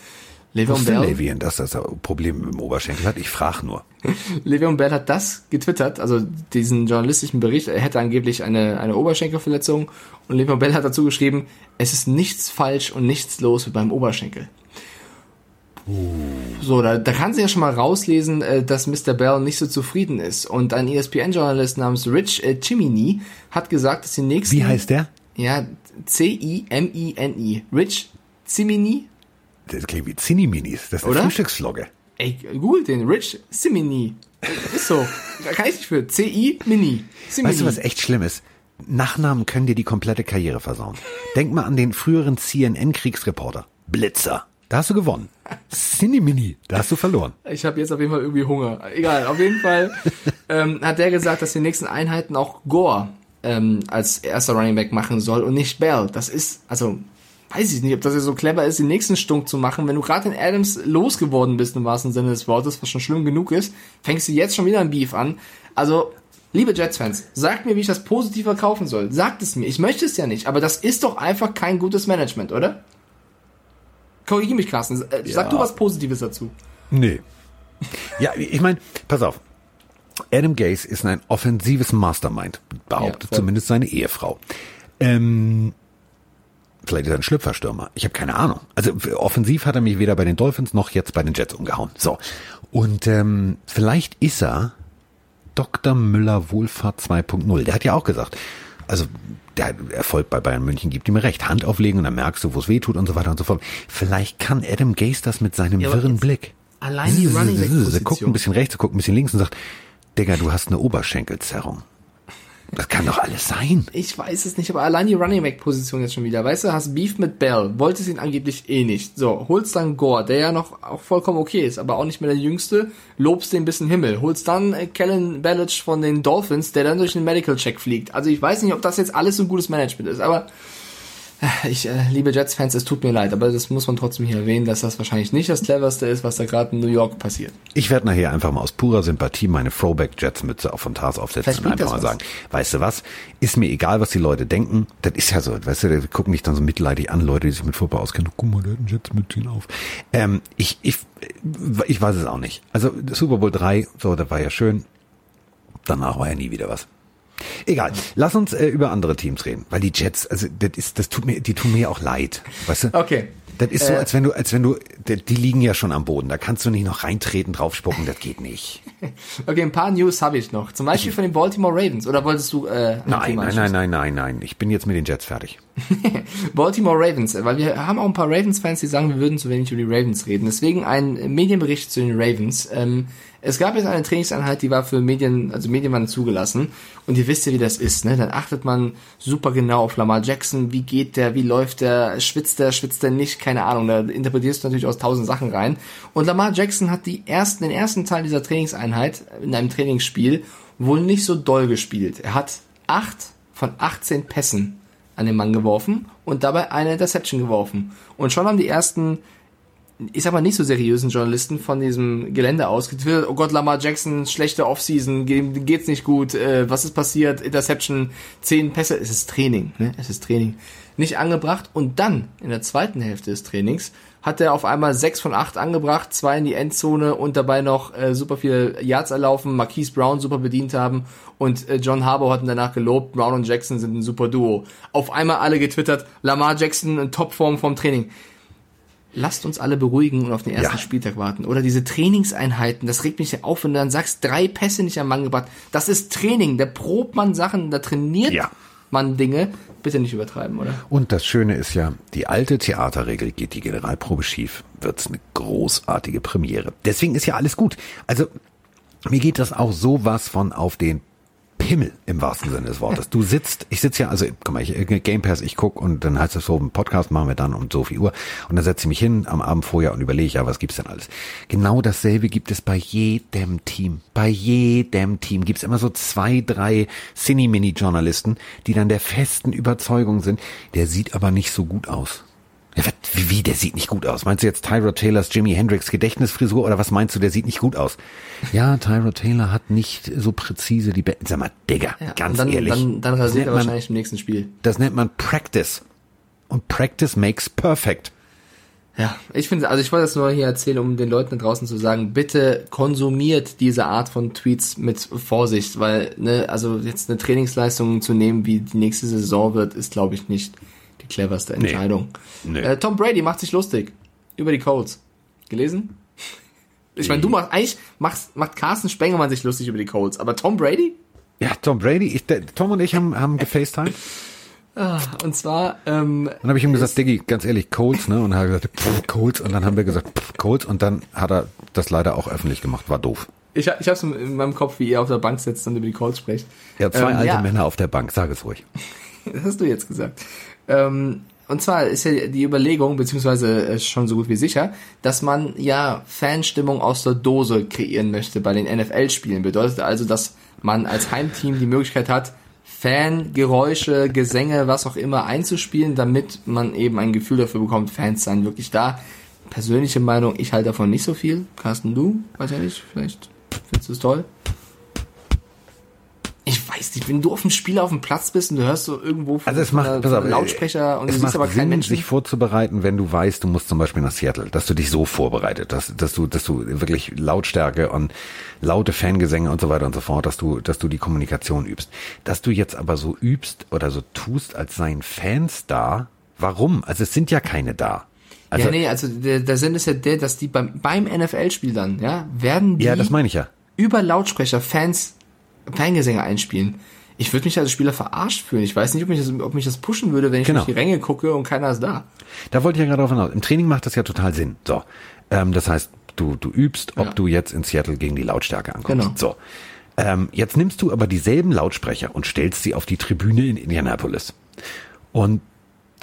Le'Veon Bell. Le'Veon, dass das Probleme mit dem Oberschenkel hat? Ich frage nur. Le'Veon Bell hat das getwittert, also diesen journalistischen Bericht. Er hätte angeblich eine, eine Oberschenkelverletzung und Le'Veon Bell hat dazu geschrieben, es ist nichts falsch und nichts los mit meinem Oberschenkel. So, da, da kann sie ja schon mal rauslesen, äh, dass Mr. Bell nicht so zufrieden ist. Und ein ESPN-Journalist namens Rich äh, Chimini hat gesagt, dass die nächsten... Wie heißt der? Ja, C-I-M-I-N-I. Rich Chimini das klingt wie Zinni-Minis. Das ist eine Oder? Frühstücksflogge. Ey, google den. Rich Simini. Ist so. Da kann ich nicht für. C-I-Mini. Weißt du, was echt schlimm ist? Nachnamen können dir die komplette Karriere versauen. Denk mal an den früheren CNN-Kriegsreporter. Blitzer. Da hast du gewonnen. Cinemini, da hast du verloren. Ich habe jetzt auf jeden Fall irgendwie Hunger. Egal, auf jeden Fall ähm, hat der gesagt, dass die nächsten Einheiten auch Gore ähm, als erster Running Back machen soll und nicht Bell. Das ist, also weiß ich nicht, ob das ja so clever ist, den nächsten Stunk zu machen. Wenn du gerade in Adams losgeworden bist, im wahrsten Sinne des Wortes, was schon schlimm genug ist, fängst du jetzt schon wieder ein Beef an. Also, liebe Jets-Fans, sagt mir, wie ich das positiv verkaufen soll. Sagt es mir. Ich möchte es ja nicht, aber das ist doch einfach kein gutes Management, oder? Korrigiere mich, Carsten. Äh, sag ja. du was Positives dazu. Nee. Ja, ich meine, pass auf. Adam Gase ist ein offensives Mastermind, behauptet ja, zumindest seine Ehefrau. Ähm, Vielleicht ist er ein Schlüpferstürmer. Ich habe keine Ahnung. Also offensiv hat er mich weder bei den Dolphins noch jetzt bei den Jets umgehauen. So. Und ähm, vielleicht ist er Dr. Müller Wohlfahrt 2.0. Der hat ja auch gesagt, also der Erfolg bei Bayern München gibt ihm recht. Hand auflegen und dann merkst du, wo es weh tut und so weiter und so fort. Vielleicht kann Adam Gase das mit seinem ja, wirren Blick. Allein die Running Back Guckt ein bisschen rechts, guckt ein bisschen links und sagt, Digga, du hast eine Oberschenkelzerrung. Das kann doch alles sein. Ich weiß es nicht, aber allein die Running Back Position jetzt schon wieder. Weißt du, hast Beef mit Bell, wolltest ihn angeblich eh nicht. So, holst dann Gore, der ja noch auch vollkommen okay ist, aber auch nicht mehr der Jüngste, lobst den bis in den Himmel. Holst dann äh, Kellen Ballage von den Dolphins, der dann durch den Medical Check fliegt. Also ich weiß nicht, ob das jetzt alles so ein gutes Management ist, aber ich, äh, liebe Jets-Fans, es tut mir leid, aber das muss man trotzdem hier erwähnen, dass das wahrscheinlich nicht das cleverste ist, was da gerade in New York passiert. Ich werde nachher einfach mal aus purer Sympathie meine Throwback-Jets-Mütze auf von Tars aufsetzen und einfach mal was. sagen, weißt du was, ist mir egal, was die Leute denken, das ist ja so, weißt du, die gucken mich dann so mitleidig an, Leute, die sich mit Football auskennen, guck mal, der hat einen Jets-Mütze auf. Ähm, ich, ich, ich weiß es auch nicht. Also Super Bowl 3, so, das war ja schön, danach war ja nie wieder was. Egal. Lass uns äh, über andere Teams reden, weil die Jets, also das ist, das tut mir, die tun mir auch leid, weißt du? Okay. Das ist so, äh. als wenn du, als wenn du, die liegen ja schon am Boden. Da kannst du nicht noch reintreten, draufspucken. Das geht nicht. okay, ein paar News habe ich noch. Zum Beispiel von den Baltimore Ravens. Oder wolltest du? Äh, nein, nein, nein, nein, nein, nein. Ich bin jetzt mit den Jets fertig. Baltimore Ravens, weil wir haben auch ein paar Ravens-Fans, die sagen, wir würden zu wenig über die Ravens reden. Deswegen ein Medienbericht zu den Ravens. Ähm, es gab jetzt eine Trainingseinheit, die war für Medien, also Medienmann zugelassen. Und ihr wisst ja, wie das ist, ne? Dann achtet man super genau auf Lamar Jackson. Wie geht der? Wie läuft der? Schwitzt der? Schwitzt der nicht? Keine Ahnung. Da interpretierst du natürlich aus tausend Sachen rein. Und Lamar Jackson hat die ersten, den ersten Teil dieser Trainingseinheit in einem Trainingsspiel wohl nicht so doll gespielt. Er hat acht von 18 Pässen an den Mann geworfen und dabei eine Interception geworfen. Und schon haben die ersten sag mal, nicht so seriösen Journalisten von diesem Gelände aus getwittert, oh Gott, Lamar Jackson, schlechte Offseason, geht's nicht gut, äh, was ist passiert, Interception, zehn Pässe, es ist Training, ne? es ist Training. Nicht angebracht und dann, in der zweiten Hälfte des Trainings, hat er auf einmal sechs von acht angebracht, zwei in die Endzone und dabei noch äh, super viele Yards erlaufen, Marquise Brown super bedient haben und äh, John Harbour hat ihn danach gelobt, Brown und Jackson sind ein super Duo. Auf einmal alle getwittert, Lamar Jackson in Topform vom Training lasst uns alle beruhigen und auf den ersten ja. Spieltag warten. Oder diese Trainingseinheiten, das regt mich ja auf, wenn du dann sagst, drei Pässe nicht am Mann gebracht. Das ist Training, da probt man Sachen, da trainiert ja. man Dinge. Bitte nicht übertreiben, oder? Und das Schöne ist ja, die alte Theaterregel geht die Generalprobe schief, wird's eine großartige Premiere. Deswegen ist ja alles gut. Also mir geht das auch sowas von auf den Himmel im wahrsten Sinne des Wortes. Du sitzt, ich sitze ja, also guck mal, ich, Game Pass, ich guck und dann heißt es so, ein Podcast machen wir dann um so viel Uhr und dann setze ich mich hin am Abend vorher und überlege, ja, was gibt's denn alles? Genau dasselbe gibt es bei jedem Team. Bei jedem Team gibt's immer so zwei, drei Cine-Mini-Journalisten, die dann der festen Überzeugung sind, der sieht aber nicht so gut aus. Ja, wie, wie, der sieht nicht gut aus. Meinst du jetzt Tyra Taylors Jimi Hendrix Gedächtnisfrisur oder was meinst du, der sieht nicht gut aus? Ja, Tyra Taylor hat nicht so präzise die Be Sag mal, Digga, ja, ganz dann, ehrlich. Dann, dann rasiert er wahrscheinlich im nächsten Spiel. Das nennt man Practice. Und Practice makes perfect. Ja, ich finde, also ich wollte das nur hier erzählen, um den Leuten da draußen zu sagen, bitte konsumiert diese Art von Tweets mit Vorsicht, weil, ne, also jetzt eine Trainingsleistung zu nehmen, wie die nächste Saison wird, ist, glaube ich, nicht cleverste Entscheidung. Nee. Nee. Äh, Tom Brady macht sich lustig über die Colts. Gelesen? Ich meine, du machst eigentlich machst, macht Carsten Spengemann sich lustig über die Colts, aber Tom Brady? Ja, Tom Brady. Ich, der, Tom und ich haben, haben gefacetimed. Ah, und zwar, ähm, Dann habe ich ihm gesagt, Diggi, ganz ehrlich, Colts, ne? Und er hat gesagt, pff, Colts. Und dann haben wir gesagt, pff, Colts. Und dann hat er das leider auch öffentlich gemacht. War doof. Ich, ich habe es in meinem Kopf, wie ihr auf der Bank sitzt und über die Colts sprecht. Ja, zwei ähm, alte ja. Männer auf der Bank. Sag es ruhig. das hast du jetzt gesagt. Ähm, und zwar ist ja die Überlegung, beziehungsweise schon so gut wie sicher, dass man ja Fanstimmung aus der Dose kreieren möchte bei den NFL-Spielen. Bedeutet also, dass man als Heimteam die Möglichkeit hat, Fangeräusche, Gesänge, was auch immer einzuspielen, damit man eben ein Gefühl dafür bekommt, Fans seien wirklich da. Persönliche Meinung, ich halte davon nicht so viel. Carsten, du? Weiß ja nicht, vielleicht findest du es toll? Weiß nicht, wenn du auf dem Spiel auf dem Platz bist und du hörst so irgendwo von, also es macht, von auf, Lautsprecher und es du siehst aber keinen Menschen. sich vorzubereiten, wenn du weißt, du musst zum Beispiel nach Seattle, dass du dich so vorbereitet, dass, dass du, dass du wirklich Lautstärke und laute Fangesänge und so weiter und so fort, dass du, dass du die Kommunikation übst. Dass du jetzt aber so übst oder so tust, als seien Fans da. Warum? Also es sind ja keine da. Also, ja, nee, also der, der Sinn ist ja der, dass die beim, beim NFL-Spiel dann, ja, werden die ja, das meine ich ja. über Lautsprecher Fans Fangesänge einspielen. Ich würde mich als Spieler verarscht fühlen. Ich weiß nicht, ob mich das, ob mich das pushen würde, wenn ich genau. durch die Ränge gucke und keiner ist da. Da wollte ich ja gerade drauf hinaus. Im Training macht das ja total Sinn. So, ähm, das heißt, du du übst, ob ja. du jetzt in Seattle gegen die Lautstärke ankommst. Genau. So, ähm, jetzt nimmst du aber dieselben Lautsprecher und stellst sie auf die Tribüne in Indianapolis. Und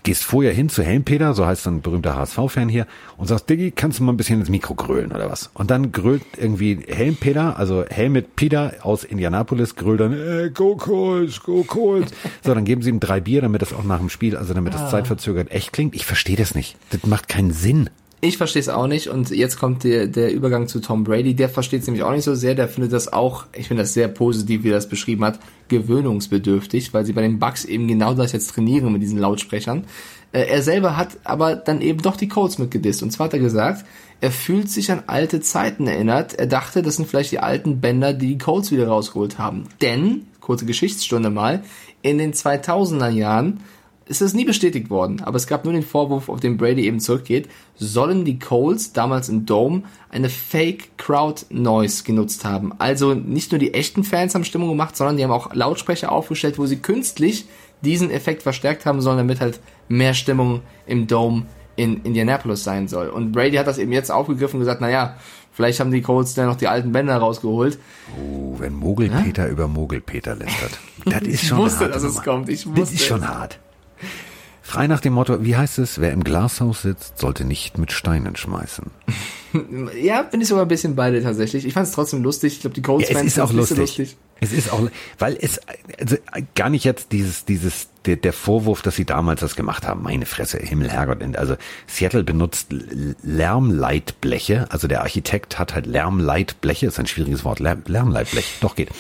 gehst vorher hin zu Helmpeter, so heißt ein berühmter HSV-Fan hier, und sagst, Diggi, kannst du mal ein bisschen ins Mikro grölen oder was? Und dann grölt irgendwie Helmpeter, also Helmut Peter aus Indianapolis, grölt dann, äh, go Colts, go Colts. so, dann geben sie ihm drei Bier, damit das auch nach dem Spiel, also damit das ah. zeitverzögert echt klingt. Ich verstehe das nicht. Das macht keinen Sinn. Ich verstehe es auch nicht und jetzt kommt der, der Übergang zu Tom Brady. Der versteht es nämlich auch nicht so sehr. Der findet das auch, ich finde das sehr positiv, wie er das beschrieben hat, gewöhnungsbedürftig, weil sie bei den Bucks eben genau das jetzt trainieren mit diesen Lautsprechern. Äh, er selber hat aber dann eben doch die Codes mitgedisst. Und zwar hat er gesagt, er fühlt sich an alte Zeiten erinnert. Er dachte, das sind vielleicht die alten Bänder, die die Codes wieder rausgeholt haben. Denn, kurze Geschichtsstunde mal, in den 2000er Jahren ist das nie bestätigt worden, aber es gab nur den Vorwurf, auf den Brady eben zurückgeht, sollen die Coles damals im Dome eine Fake Crowd Noise genutzt haben. Also nicht nur die echten Fans haben Stimmung gemacht, sondern die haben auch Lautsprecher aufgestellt, wo sie künstlich diesen Effekt verstärkt haben sollen, damit halt mehr Stimmung im Dome in Indianapolis sein soll. Und Brady hat das eben jetzt aufgegriffen und gesagt, naja, vielleicht haben die Colts dann noch die alten Bänder rausgeholt. Oh, wenn Mogelpeter ja? über Mogelpeter lästert. Das ist schon ich wusste, hart, dass es kommt. Ich wusste das ist schon hart. Frei nach dem Motto, wie heißt es, wer im Glashaus sitzt, sollte nicht mit Steinen schmeißen. ja, bin ich sogar ein bisschen beide tatsächlich. Ich fand es trotzdem lustig. Ich glaube, die Colts-Fans ja, es ist auch lustig. lustig. Es ist auch, weil es also gar nicht jetzt dieses dieses der, der Vorwurf, dass sie damals das gemacht haben. Meine Fresse, Himmel, Herrgott. Also Seattle benutzt Lärmleitbleche. Also der Architekt hat halt Lärmleitbleche, ist ein schwieriges Wort. Lärmleitblech, doch geht.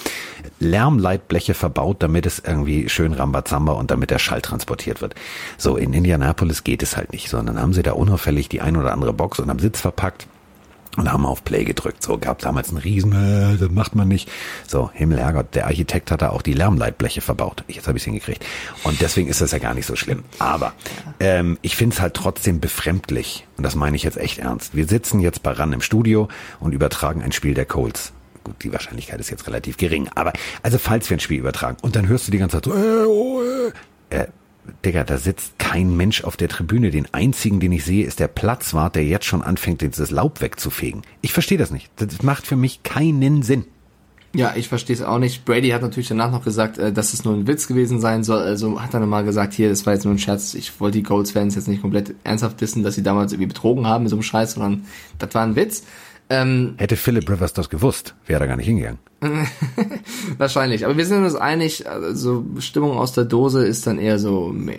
Lärmleitbleche verbaut, damit es irgendwie schön Rambazamba und damit der Schall transportiert wird. So in Indianapolis geht es halt nicht, sondern haben sie da unauffällig die ein oder andere Box und am Sitz verpackt und haben auf Play gedrückt. So gab damals einen Riesen, äh, das macht man nicht. So, Himmel, Herrgott, der Architekt hat da auch die Lärmleitbleche verbaut. Jetzt habe ich es hingekriegt. Und deswegen ist das ja gar nicht so schlimm. Aber ähm, ich finde es halt trotzdem befremdlich. Und das meine ich jetzt echt ernst. Wir sitzen jetzt bei RAN im Studio und übertragen ein Spiel der Colts. Gut, die Wahrscheinlichkeit ist jetzt relativ gering. Aber also falls wir ein Spiel übertragen und dann hörst du die ganze Zeit so, äh, oh, äh, äh Digga, da sitzt kein Mensch auf der Tribüne. Den einzigen, den ich sehe, ist der Platzwart, der jetzt schon anfängt, dieses Laub wegzufegen. Ich verstehe das nicht. Das macht für mich keinen Sinn. Ja, ich verstehe es auch nicht. Brady hat natürlich danach noch gesagt, äh, dass es nur ein Witz gewesen sein soll. Also hat er nochmal gesagt, hier, das war jetzt nur ein Scherz. Ich wollte die Goals-Fans jetzt nicht komplett ernsthaft wissen, dass sie damals irgendwie betrogen haben mit so einem Scheiß, sondern das war ein Witz. Ähm, Hätte Philip Rivers das gewusst, wäre er gar nicht hingegangen. Wahrscheinlich. Aber wir sind uns einig, also Stimmung aus der Dose ist dann eher so, meh,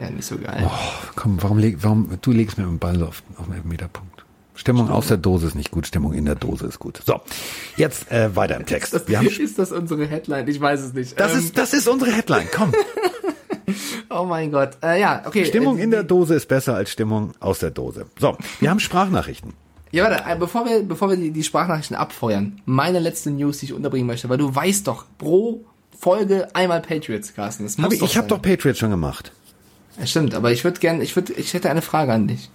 ja, nicht so geil. Oh, komm, warum, leg, warum du legst mir den Ball auf, auf den Meterpunkt? Stimmung aus der Dose ist nicht gut, Stimmung in der Dose ist gut. So, jetzt äh, weiter im Text. Ist das, ist das unsere Headline? Ich weiß es nicht. Das, ähm, ist, das ist unsere Headline, komm. oh mein Gott. Äh, ja, okay. Stimmung äh, in der Dose ist besser als Stimmung aus der Dose. So, wir haben Sprachnachrichten. Ja, warte, äh, bevor wir, bevor wir die, die Sprachnachrichten abfeuern, meine letzte News, die ich unterbringen möchte, weil du weißt doch, pro Folge einmal Patriots, Carsten. Das hab ich ich habe doch Patriots schon gemacht. Ja, stimmt, aber ich würde gerne, ich würde, ich hätte eine Frage an dich.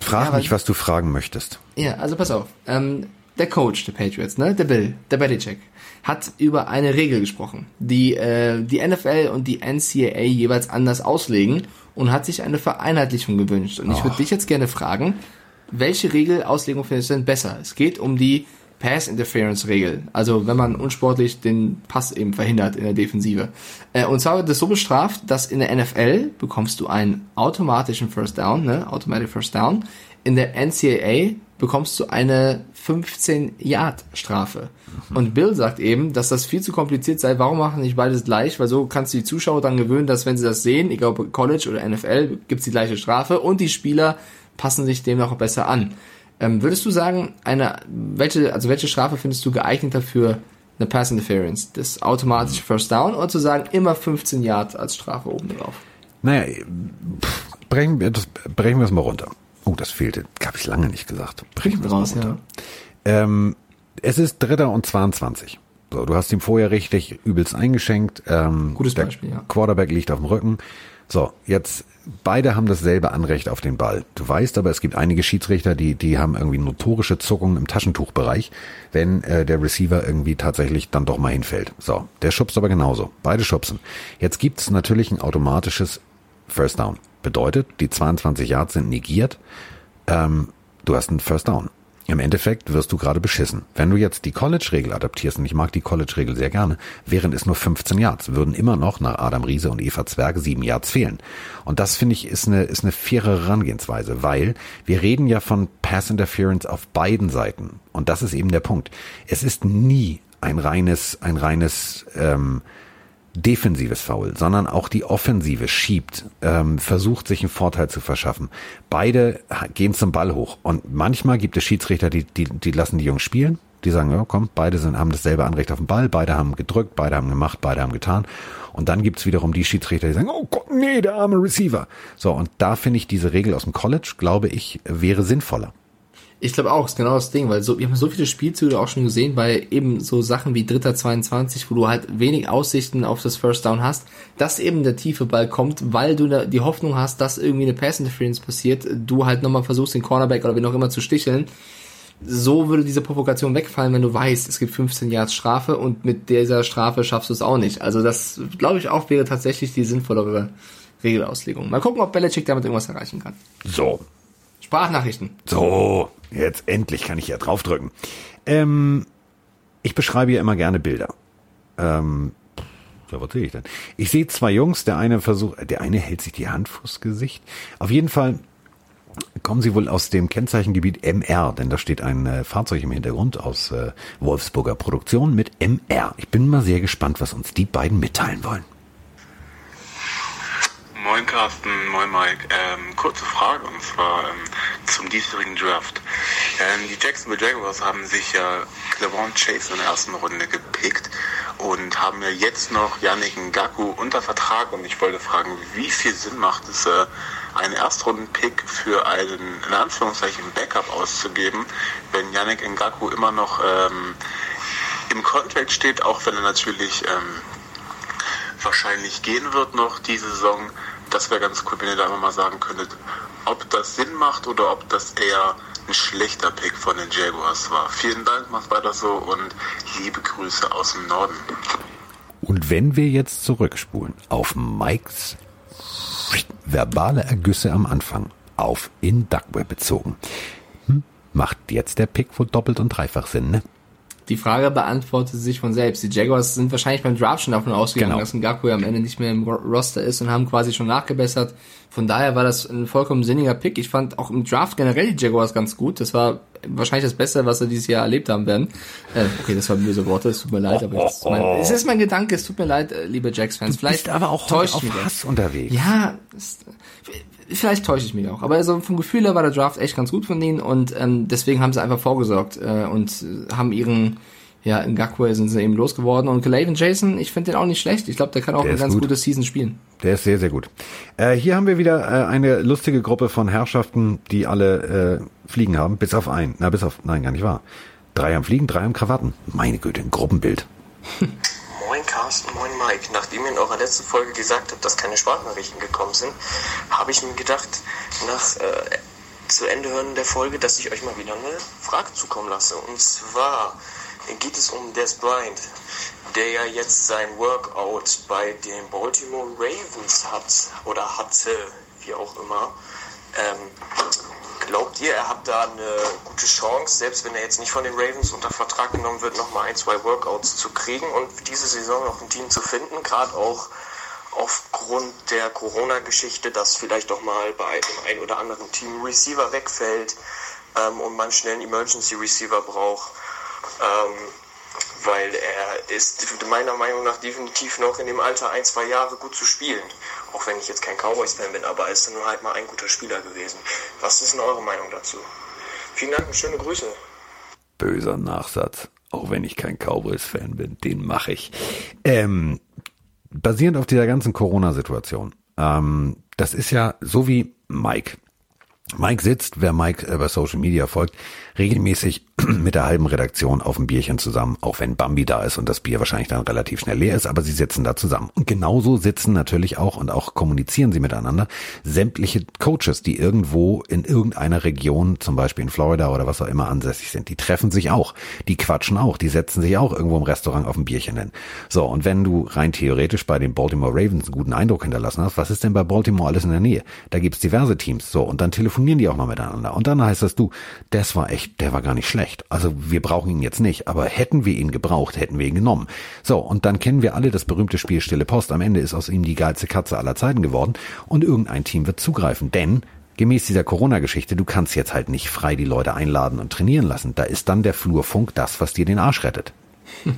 Frag ja, mich, was du fragen möchtest. Ja, also pass auf. Ähm, der Coach der Patriots, ne, der Bill, der Belichick, hat über eine Regel gesprochen, die äh, die NFL und die NCAA jeweils anders auslegen und hat sich eine Vereinheitlichung gewünscht. Und ich würde dich jetzt gerne fragen, welche Regelauslegung findest du denn besser? Es geht um die Pass Interference Regel. Also wenn man unsportlich den Pass eben verhindert in der Defensive. Äh, und zwar wird das so bestraft, dass in der NFL bekommst du einen automatischen First Down, ne? Automatic First Down. In der NCAA bekommst du eine 15 Yard Strafe. Mhm. Und Bill sagt eben, dass das viel zu kompliziert sei. Warum machen nicht beides gleich? Weil so kannst du die Zuschauer dann gewöhnen, dass wenn sie das sehen, egal ob College oder NFL, gibt's die gleiche Strafe und die Spieler passen sich dem auch besser an. Ähm, würdest du sagen, eine, welche, also welche Strafe findest du geeigneter für eine Pass Interference? Das automatische First Down oder zu sagen, immer 15 Yards als Strafe oben drauf? Naja, brechen wir, das, brechen wir es mal runter. Oh, das fehlte. Habe ich lange nicht gesagt. Brechen wir es mal runter. Ja. Ähm, es ist Dritter und 22. So, du hast ihm vorher richtig übelst eingeschenkt. Ähm, Gutes Beispiel, ja. Quarterback liegt auf dem Rücken. So, jetzt beide haben dasselbe Anrecht auf den Ball. Du weißt aber, es gibt einige Schiedsrichter, die, die haben irgendwie notorische Zuckungen im Taschentuchbereich, wenn äh, der Receiver irgendwie tatsächlich dann doch mal hinfällt. So, der schubst aber genauso. Beide schubsen. Jetzt gibt's natürlich ein automatisches First Down. Bedeutet, die 22 Yards sind negiert. Ähm, du hast einen First Down. Im Endeffekt wirst du gerade beschissen. Wenn du jetzt die College-Regel adaptierst, und ich mag die College-Regel sehr gerne, wären es nur 15 Yards, würden immer noch nach Adam Riese und Eva Zwerge sieben Yards fehlen. Und das finde ich ist eine, ist eine faire Herangehensweise, weil wir reden ja von Pass Interference auf beiden Seiten. Und das ist eben der Punkt. Es ist nie ein reines, ein reines, ähm, defensives Foul, sondern auch die Offensive schiebt, ähm, versucht sich einen Vorteil zu verschaffen. Beide gehen zum Ball hoch und manchmal gibt es Schiedsrichter, die, die, die lassen die Jungs spielen. Die sagen, ja, komm, beide sind, haben dasselbe Anrecht auf den Ball, beide haben gedrückt, beide haben gemacht, beide haben getan. Und dann gibt's wiederum die Schiedsrichter, die sagen, oh Gott, nee, der arme Receiver. So, und da finde ich diese Regel aus dem College, glaube ich, wäre sinnvoller. Ich glaube auch, ist genau das Ding, weil so, wir haben so viele Spielzüge auch schon gesehen bei eben so Sachen wie Dritter 22, wo du halt wenig Aussichten auf das First Down hast, dass eben der tiefe Ball kommt, weil du die Hoffnung hast, dass irgendwie eine Pass Interference passiert, du halt nochmal versuchst, den Cornerback oder wie auch immer zu sticheln. So würde diese Provokation wegfallen, wenn du weißt, es gibt 15 Yards Strafe und mit dieser Strafe schaffst du es auch nicht. Also das, glaube ich, auch wäre tatsächlich die sinnvollere Regelauslegung. Mal gucken, ob Belichick damit irgendwas erreichen kann. So. Sprachnachrichten. So. Jetzt endlich kann ich ja draufdrücken. Ähm, ich beschreibe ja immer gerne Bilder. Ähm, so, was sehe ich denn? Ich sehe zwei Jungs, der eine versucht, der eine hält sich die Hand vors Gesicht. Auf jeden Fall kommen sie wohl aus dem Kennzeichengebiet MR, denn da steht ein äh, Fahrzeug im Hintergrund aus äh, Wolfsburger Produktion mit MR. Ich bin mal sehr gespannt, was uns die beiden mitteilen wollen. Moin Carsten, moin Mike. Ähm, kurze Frage und zwar ähm, zum diesjährigen Draft. Ähm, die Jacksonville Jaguars haben sich ja Clavon Chase in der ersten Runde gepickt und haben ja jetzt noch Yannick Ngaku unter Vertrag und ich wollte fragen, wie viel Sinn macht es, äh, einen Erstrunden-Pick für einen, in Anführungszeichen, Backup auszugeben, wenn Yannick Ngaku immer noch ähm, im Contract steht, auch wenn er natürlich ähm, wahrscheinlich gehen wird noch diese Saison. Das wäre ganz cool, wenn ihr da immer mal sagen könntet, ob das Sinn macht oder ob das eher ein schlechter Pick von den Jaguars war. Vielen Dank, macht weiter so und liebe Grüße aus dem Norden. Und wenn wir jetzt zurückspulen auf Mikes verbale Ergüsse am Anfang auf in Duckware bezogen, hm, macht jetzt der Pick wohl doppelt und dreifach Sinn, ne? Die Frage beantwortet sich von selbst. Die Jaguars sind wahrscheinlich beim Draft schon davon ausgegangen, genau. dass ein Ngaku am Ende nicht mehr im Roster ist und haben quasi schon nachgebessert. Von daher war das ein vollkommen sinniger Pick. Ich fand auch im Draft generell die Jaguars ganz gut. Das war wahrscheinlich das Beste, was sie dieses Jahr erlebt haben werden. Äh, okay, das waren böse Worte, es tut mir leid, aber das ist mein, es ist mein Gedanke, es tut mir leid, äh, liebe Jacks-Fans. Vielleicht aber auch täuscht auf Hass unterwegs. Ja, das, vielleicht täusche ich mich auch. Aber also vom Gefühl her war der Draft echt ganz gut von denen und ähm, deswegen haben sie einfach vorgesorgt äh, und haben ihren ja, in Ngakwe sind sie eben losgeworden. Und Galaven Jason, ich finde den auch nicht schlecht. Ich glaube, der kann auch der eine ganz gut. gute Season spielen. Der ist sehr, sehr gut. Äh, hier haben wir wieder äh, eine lustige Gruppe von Herrschaften, die alle äh, Fliegen haben, bis auf einen. Na, bis auf, nein, gar nicht wahr. Drei am Fliegen, drei am Krawatten. Meine Güte, ein Gruppenbild. Moin Carsten, moin Mike. Nachdem ihr in eurer letzten Folge gesagt habt, dass keine Sprachnachrichten gekommen sind, habe ich mir gedacht, nach äh, zu Ende hören der Folge, dass ich euch mal wieder eine Frage zukommen lasse. Und zwar, geht es um Des Bryant, der ja jetzt sein Workout bei den Baltimore Ravens hat oder hatte, wie auch immer. Ähm, glaubt ihr, er hat da eine gute Chance, selbst wenn er jetzt nicht von den Ravens unter Vertrag genommen wird, nochmal ein, zwei Workouts zu kriegen und diese Saison noch ein Team zu finden, gerade auch aufgrund der Corona-Geschichte, dass vielleicht auch mal bei dem ein oder anderen Team Receiver wegfällt ähm, und man schnell einen Emergency Receiver braucht ähm, weil er ist meiner Meinung nach definitiv noch in dem Alter ein, zwei Jahre gut zu spielen. Auch wenn ich jetzt kein Cowboys-Fan bin, aber er ist nur halt mal ein guter Spieler gewesen. Was ist denn eure Meinung dazu? Vielen Dank und schöne Grüße. Böser Nachsatz. Auch wenn ich kein Cowboys-Fan bin, den mache ich. Ähm, basierend auf dieser ganzen Corona-Situation. Ähm, das ist ja so wie Mike. Mike sitzt, wer Mike über Social Media folgt, regelmäßig mit der halben Redaktion auf dem Bierchen zusammen, auch wenn Bambi da ist und das Bier wahrscheinlich dann relativ schnell leer ist, aber sie sitzen da zusammen. Und genauso sitzen natürlich auch und auch kommunizieren sie miteinander sämtliche Coaches, die irgendwo in irgendeiner Region, zum Beispiel in Florida oder was auch immer ansässig sind. Die treffen sich auch, die quatschen auch, die setzen sich auch irgendwo im Restaurant auf ein Bierchen hin. So, und wenn du rein theoretisch bei den Baltimore Ravens einen guten Eindruck hinterlassen hast, was ist denn bei Baltimore alles in der Nähe? Da gibt's diverse Teams. So, und dann telefonieren die auch mal miteinander. Und dann heißt das du, das war echt der war gar nicht schlecht. Also wir brauchen ihn jetzt nicht, aber hätten wir ihn gebraucht, hätten wir ihn genommen. So, und dann kennen wir alle das berühmte Spiel Stille Post. Am Ende ist aus ihm die geilste Katze aller Zeiten geworden und irgendein Team wird zugreifen, denn gemäß dieser Corona-Geschichte, du kannst jetzt halt nicht frei die Leute einladen und trainieren lassen. Da ist dann der Flurfunk das, was dir den Arsch rettet.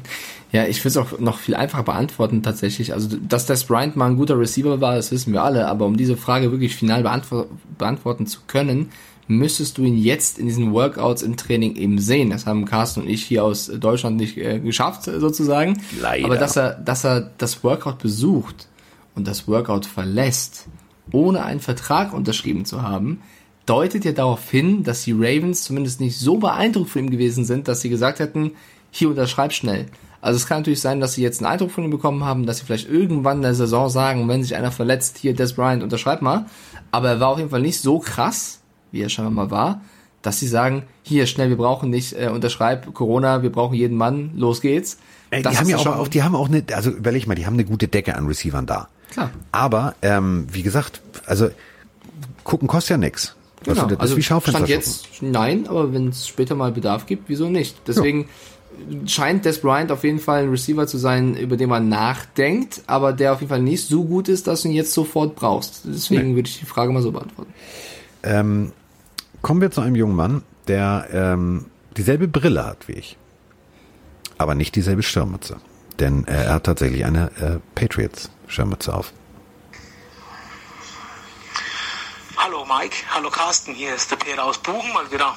Ja, ich will es auch noch viel einfacher beantworten tatsächlich. Also, dass Des Bryant mal ein guter Receiver war, das wissen wir alle, aber um diese Frage wirklich final beantwo beantworten zu können, müsstest du ihn jetzt in diesen Workouts im Training eben sehen. Das haben Carsten und ich hier aus Deutschland nicht äh, geschafft, sozusagen. Leider. Aber dass er, dass er das Workout besucht und das Workout verlässt, ohne einen Vertrag unterschrieben zu haben, deutet ja darauf hin, dass die Ravens zumindest nicht so beeindruckt von ihm gewesen sind, dass sie gesagt hätten, hier unterschreib schnell. Also es kann natürlich sein, dass sie jetzt einen Eindruck von ihm bekommen haben, dass sie vielleicht irgendwann in der Saison sagen, wenn sich einer verletzt, hier Des Bryant, unterschreib mal. Aber er war auf jeden Fall nicht so krass, wie er scheinbar mal war, dass sie sagen, hier schnell, wir brauchen nicht, äh, unterschreib Corona, wir brauchen jeden Mann, los geht's. Ey, die haben ja auch, die haben auch eine, also überleg mal, die haben eine gute Decke an Receivern da. Klar. Aber, ähm, wie gesagt, also gucken kostet ja nix. Genau. Das also ist wie Stand jetzt nein, aber wenn es später mal Bedarf gibt, wieso nicht? Deswegen ja. scheint Des Bryant auf jeden Fall ein Receiver zu sein, über den man nachdenkt, aber der auf jeden Fall nicht so gut ist, dass du ihn jetzt sofort brauchst. Deswegen nee. würde ich die Frage mal so beantworten. Ähm, Kommen wir zu einem jungen Mann, der ähm, dieselbe Brille hat wie ich, aber nicht dieselbe Schirmmütze. Denn äh, er hat tatsächlich eine äh, Patriots-Schirmmütze auf. Hallo Mike, hallo Carsten, hier ist der Peter aus Buchen mal wieder.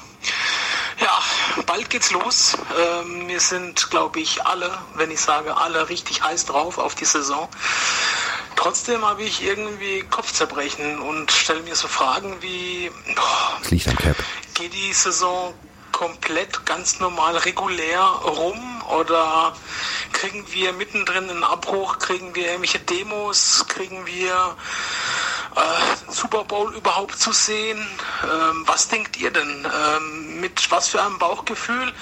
Ja, bald geht's los. Ähm, wir sind, glaube ich, alle, wenn ich sage alle, richtig heiß drauf auf die Saison. Trotzdem habe ich irgendwie Kopfzerbrechen und stelle mir so Fragen wie, oh, liegt am Cap. geht die Saison komplett ganz normal regulär rum oder kriegen wir mittendrin einen Abbruch, kriegen wir irgendwelche Demos, kriegen wir äh, Super Bowl überhaupt zu sehen. Ähm, was denkt ihr denn? Ähm, mit was für einem Bauchgefühl?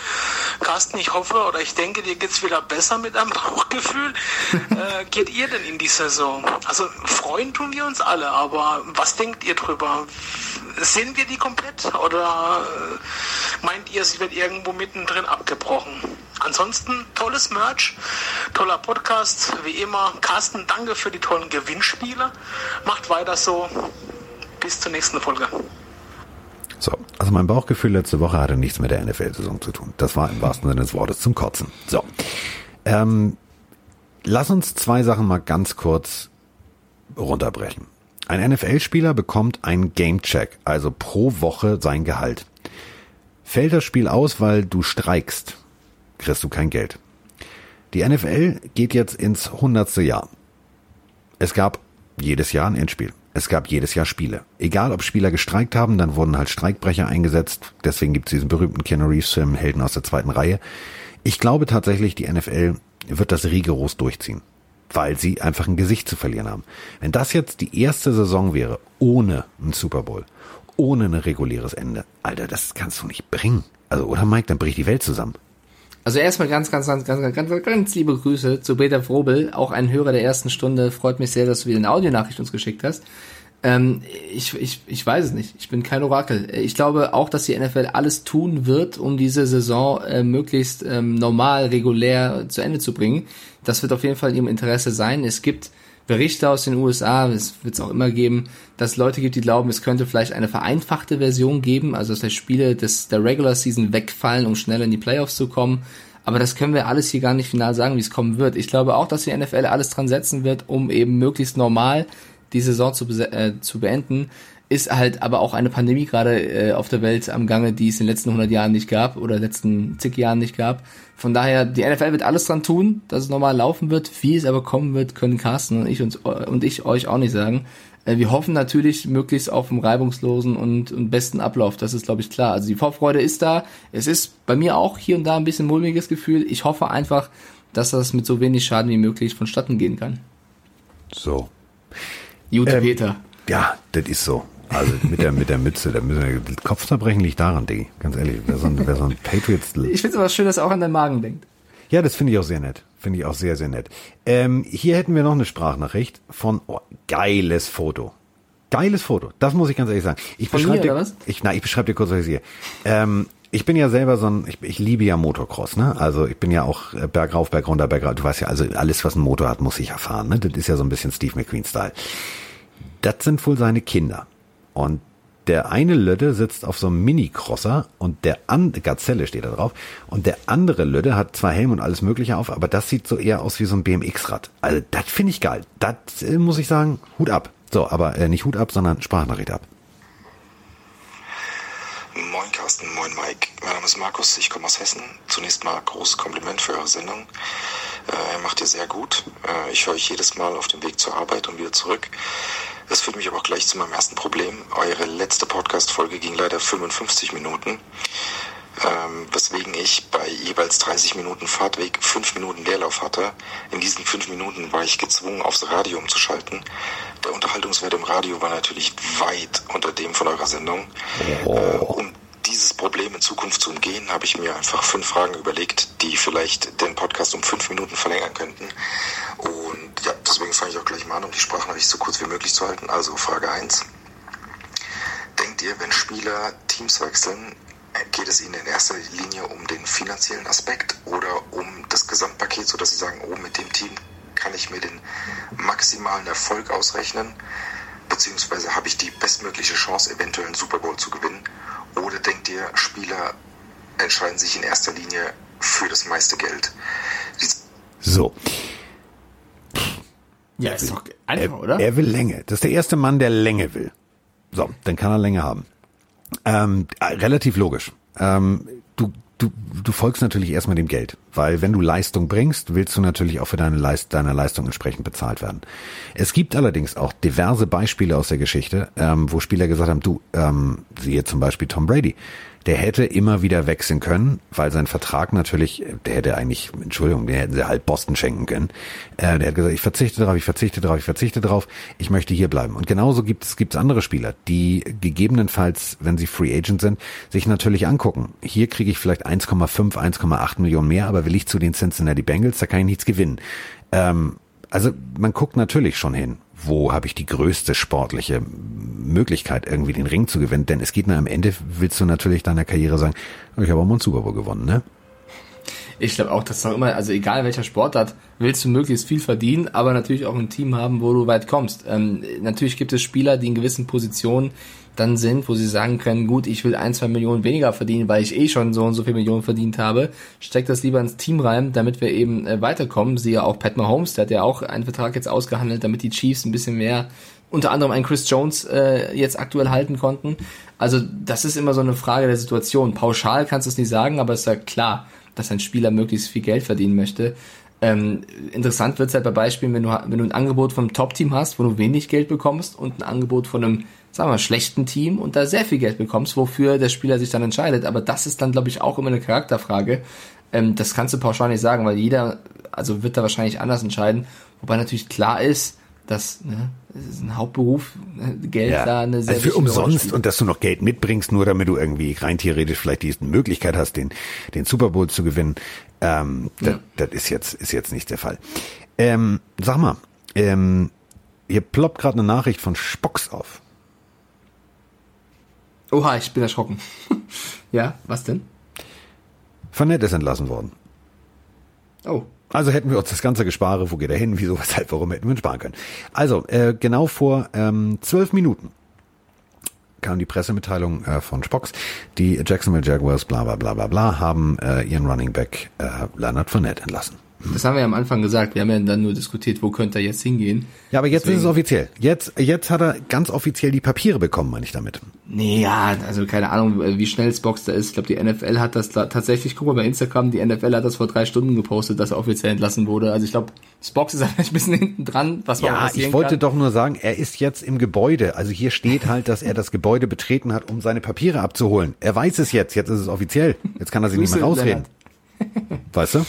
Carsten, ich hoffe oder ich denke, dir geht's wieder besser mit einem Bauchgefühl. Äh, geht ihr denn in die Saison? Also freuen tun wir uns alle, aber was denkt ihr drüber? Sehen wir die komplett oder äh, meint ihr, sie wird irgendwo mittendrin abgebrochen? Ansonsten tolles Merch, toller Podcast, wie immer. Carsten, danke für die tollen Gewinnspiele. Macht weiter so. Bis zur nächsten Folge. So, also mein Bauchgefühl letzte Woche hatte nichts mit der NFL-Saison zu tun. Das war im wahrsten Sinne des Wortes zum Kotzen. So, ähm, lass uns zwei Sachen mal ganz kurz runterbrechen. Ein NFL-Spieler bekommt einen Game-Check, also pro Woche sein Gehalt. Fällt das Spiel aus, weil du streikst, kriegst du kein Geld. Die NFL geht jetzt ins hundertste Jahr. Es gab jedes Jahr ein Endspiel. Es gab jedes Jahr Spiele. Egal, ob Spieler gestreikt haben, dann wurden halt Streikbrecher eingesetzt. Deswegen gibt es diesen berühmten Keanu Reeves-Film Helden aus der zweiten Reihe. Ich glaube tatsächlich, die NFL wird das rigoros durchziehen, weil sie einfach ein Gesicht zu verlieren haben. Wenn das jetzt die erste Saison wäre, ohne einen Super Bowl, ohne ein reguläres Ende, Alter, das kannst du nicht bringen. Also, oder Mike, dann bricht die Welt zusammen. Also erstmal ganz, ganz, ganz, ganz, ganz, ganz liebe Grüße zu Peter Frobel, auch ein Hörer der ersten Stunde. Freut mich sehr, dass du wieder eine Audionachricht uns geschickt hast. Ähm, ich, ich, ich weiß es nicht. Ich bin kein Orakel. Ich glaube auch, dass die NFL alles tun wird, um diese Saison äh, möglichst ähm, normal, regulär zu Ende zu bringen. Das wird auf jeden Fall in ihrem Interesse sein. Es gibt Berichte aus den USA, es wird es auch immer geben, dass Leute gibt, die glauben, es könnte vielleicht eine vereinfachte Version geben, also dass Spiele des, der Regular Season wegfallen, um schneller in die Playoffs zu kommen. Aber das können wir alles hier gar nicht final sagen, wie es kommen wird. Ich glaube auch, dass die NFL alles dran setzen wird, um eben möglichst normal die Saison zu, äh, zu beenden ist halt aber auch eine Pandemie gerade äh, auf der Welt am Gange, die es in den letzten 100 Jahren nicht gab oder letzten zig Jahren nicht gab. Von daher, die NFL wird alles dran tun, dass es normal laufen wird. Wie es aber kommen wird, können Carsten und ich uns, und ich euch auch nicht sagen. Äh, wir hoffen natürlich möglichst auf einen reibungslosen und, und besten Ablauf. Das ist, glaube ich, klar. Also die Vorfreude ist da. Es ist bei mir auch hier und da ein bisschen mulmiges Gefühl. Ich hoffe einfach, dass das mit so wenig Schaden wie möglich vonstatten gehen kann. So. Jute ähm, Peter. Ja, das ist so. Also mit der, mit der Mütze, da müssen wir, Kopfzerbrechen liegt daran, Diggi. Ganz ehrlich, wer so ein, wer so ein Patriots. Ich finde es aber schön, dass er auch an deinen Magen denkt. Ja, das finde ich auch sehr nett. Finde ich auch sehr, sehr nett. Ähm, hier hätten wir noch eine Sprachnachricht von, oh, geiles Foto. Geiles Foto. Das muss ich ganz ehrlich sagen. Ich beschreibe dir, was? ich, na, ich beschreibe dir kurz, was ich sehe. Ähm, ich bin ja selber so ein, ich, ich liebe ja Motocross, ne? Also ich bin ja auch äh, bergauf, bergunter, bergauf. Du weißt ja, also alles, was ein Motor hat, muss ich erfahren, ne? Das ist ja so ein bisschen Steve McQueen-Style. Das sind wohl seine Kinder. Und der eine Lötte sitzt auf so einem Mini-Crosser und der andere, Gazelle steht da drauf, und der andere Lötte hat zwar Helm und alles mögliche auf, aber das sieht so eher aus wie so ein BMX-Rad. Also das finde ich geil. Das äh, muss ich sagen, Hut ab. So, aber äh, nicht Hut ab, sondern Sprachnachricht ab. Moin Carsten, moin Mike. Mein Name ist Markus, ich komme aus Hessen. Zunächst mal großes Kompliment für eure Sendung. Äh, macht ihr sehr gut. Äh, ich höre euch jedes Mal auf dem Weg zur Arbeit und wieder zurück. Das führt mich aber auch gleich zu meinem ersten Problem. Eure letzte Podcast-Folge ging leider 55 Minuten, ähm, weswegen ich bei jeweils 30 Minuten Fahrtweg 5 Minuten Leerlauf hatte. In diesen 5 Minuten war ich gezwungen, aufs Radio umzuschalten. Der Unterhaltungswert im Radio war natürlich weit unter dem von eurer Sendung. Oh. Äh, um dieses Problem in Zukunft zu umgehen, habe ich mir einfach fünf Fragen überlegt, die vielleicht den Podcast um fünf Minuten verlängern könnten. Und ja, deswegen fange ich auch gleich mal an, um die Sprachnachricht so kurz wie möglich zu halten. Also Frage 1. Denkt ihr, wenn Spieler Teams wechseln, geht es ihnen in erster Linie um den finanziellen Aspekt oder um das Gesamtpaket, sodass sie sagen, oh, mit dem Team kann ich mir den maximalen Erfolg ausrechnen, beziehungsweise habe ich die bestmögliche Chance, eventuell einen Super Bowl zu gewinnen? Oder denkt ihr, Spieler entscheiden sich in erster Linie für das meiste Geld? So. Ja, ist doch einfach, er, oder? Er will Länge. Das ist der erste Mann, der Länge will. So, dann kann er Länge haben. Ähm, relativ logisch. ähm, du, du, du folgst natürlich erstmal dem Geld, weil wenn du Leistung bringst, willst du natürlich auch für deine Leist deiner Leistung entsprechend bezahlt werden. Es gibt allerdings auch diverse Beispiele aus der Geschichte, ähm, wo Spieler gesagt haben, du, ähm, siehe zum Beispiel Tom Brady, der hätte immer wieder wechseln können, weil sein Vertrag natürlich, der hätte eigentlich, Entschuldigung, der hätten sie halt Boston schenken können. Äh, der hat gesagt, ich verzichte darauf, ich verzichte darauf, ich verzichte darauf, ich möchte hier bleiben. Und genauso gibt es gibt's andere Spieler, die gegebenenfalls, wenn sie Free Agent sind, sich natürlich angucken. Hier kriege ich vielleicht 1,5, 1,8 Millionen mehr, aber will ich zu den Cincinnati Bengals, da kann ich nichts gewinnen. Ähm, also man guckt natürlich schon hin wo habe ich die größte sportliche Möglichkeit, irgendwie den Ring zu gewinnen. Denn es geht nur am Ende, willst du natürlich deiner Karriere sagen, ich habe auch mal einen Super Bowl gewonnen, ne? Ich glaube auch, dass noch immer, also egal welcher Sportart, willst du möglichst viel verdienen, aber natürlich auch ein Team haben, wo du weit kommst. Ähm, natürlich gibt es Spieler, die in gewissen Positionen dann sind, wo sie sagen können, gut, ich will ein, zwei Millionen weniger verdienen, weil ich eh schon so und so viel Millionen verdient habe, steck das lieber ins Team rein, damit wir eben äh, weiterkommen. Siehe auch Pat Mahomes, der hat ja auch einen Vertrag jetzt ausgehandelt, damit die Chiefs ein bisschen mehr, unter anderem einen Chris Jones äh, jetzt aktuell halten konnten. Also das ist immer so eine Frage der Situation. Pauschal kannst du es nicht sagen, aber es ist ja klar, dass ein Spieler möglichst viel Geld verdienen möchte. Ähm, interessant wird es halt bei Beispielen, wenn du, wenn du ein Angebot vom Top-Team hast, wo du wenig Geld bekommst und ein Angebot von einem sagen wir mal, schlechten Team und da sehr viel Geld bekommst, wofür der Spieler sich dann entscheidet. Aber das ist dann, glaube ich, auch immer eine Charakterfrage. Ähm, das kannst du pauschal nicht sagen, weil jeder, also wird da wahrscheinlich anders entscheiden. Wobei natürlich klar ist, dass ne, es ist ein Hauptberuf, ne, Geld ja. da eine sehr also für umsonst und dass du noch Geld mitbringst, nur damit du irgendwie rein theoretisch vielleicht die Möglichkeit hast, den den Super Bowl zu gewinnen. Ähm, ja. das, das ist jetzt ist jetzt nicht der Fall. Ähm, sag mal, ähm, hier ploppt gerade eine Nachricht von Spocks auf. Oha, ich bin erschrocken. ja, was denn? Van Nett ist entlassen worden. Oh. Also hätten wir uns das ganze Gespare, wo geht er hin, wieso, weshalb, warum hätten wir ihn sparen können. Also, äh, genau vor ähm, zwölf Minuten kam die Pressemitteilung äh, von Spox, die Jacksonville Jaguars, bla bla bla bla bla, haben äh, ihren Running Back äh, Leonard Fournette entlassen. Das haben wir ja am Anfang gesagt. Wir haben ja dann nur diskutiert, wo könnte er jetzt hingehen. Ja, aber jetzt Deswegen. ist es offiziell. Jetzt, jetzt hat er ganz offiziell die Papiere bekommen, meine ich damit. Nee, ja, also keine Ahnung, wie schnell Spox da ist. Ich glaube, die NFL hat das tatsächlich, guck mal bei Instagram, die NFL hat das vor drei Stunden gepostet, dass er offiziell entlassen wurde. Also ich glaube, Spox ist vielleicht ein bisschen hinten dran, was man Ja, ich wollte kann. doch nur sagen, er ist jetzt im Gebäude. Also hier steht halt, dass er das Gebäude betreten hat, um seine Papiere abzuholen. Er weiß es jetzt, jetzt ist es offiziell. Jetzt kann er sich nicht mehr rausreden. Weißt du?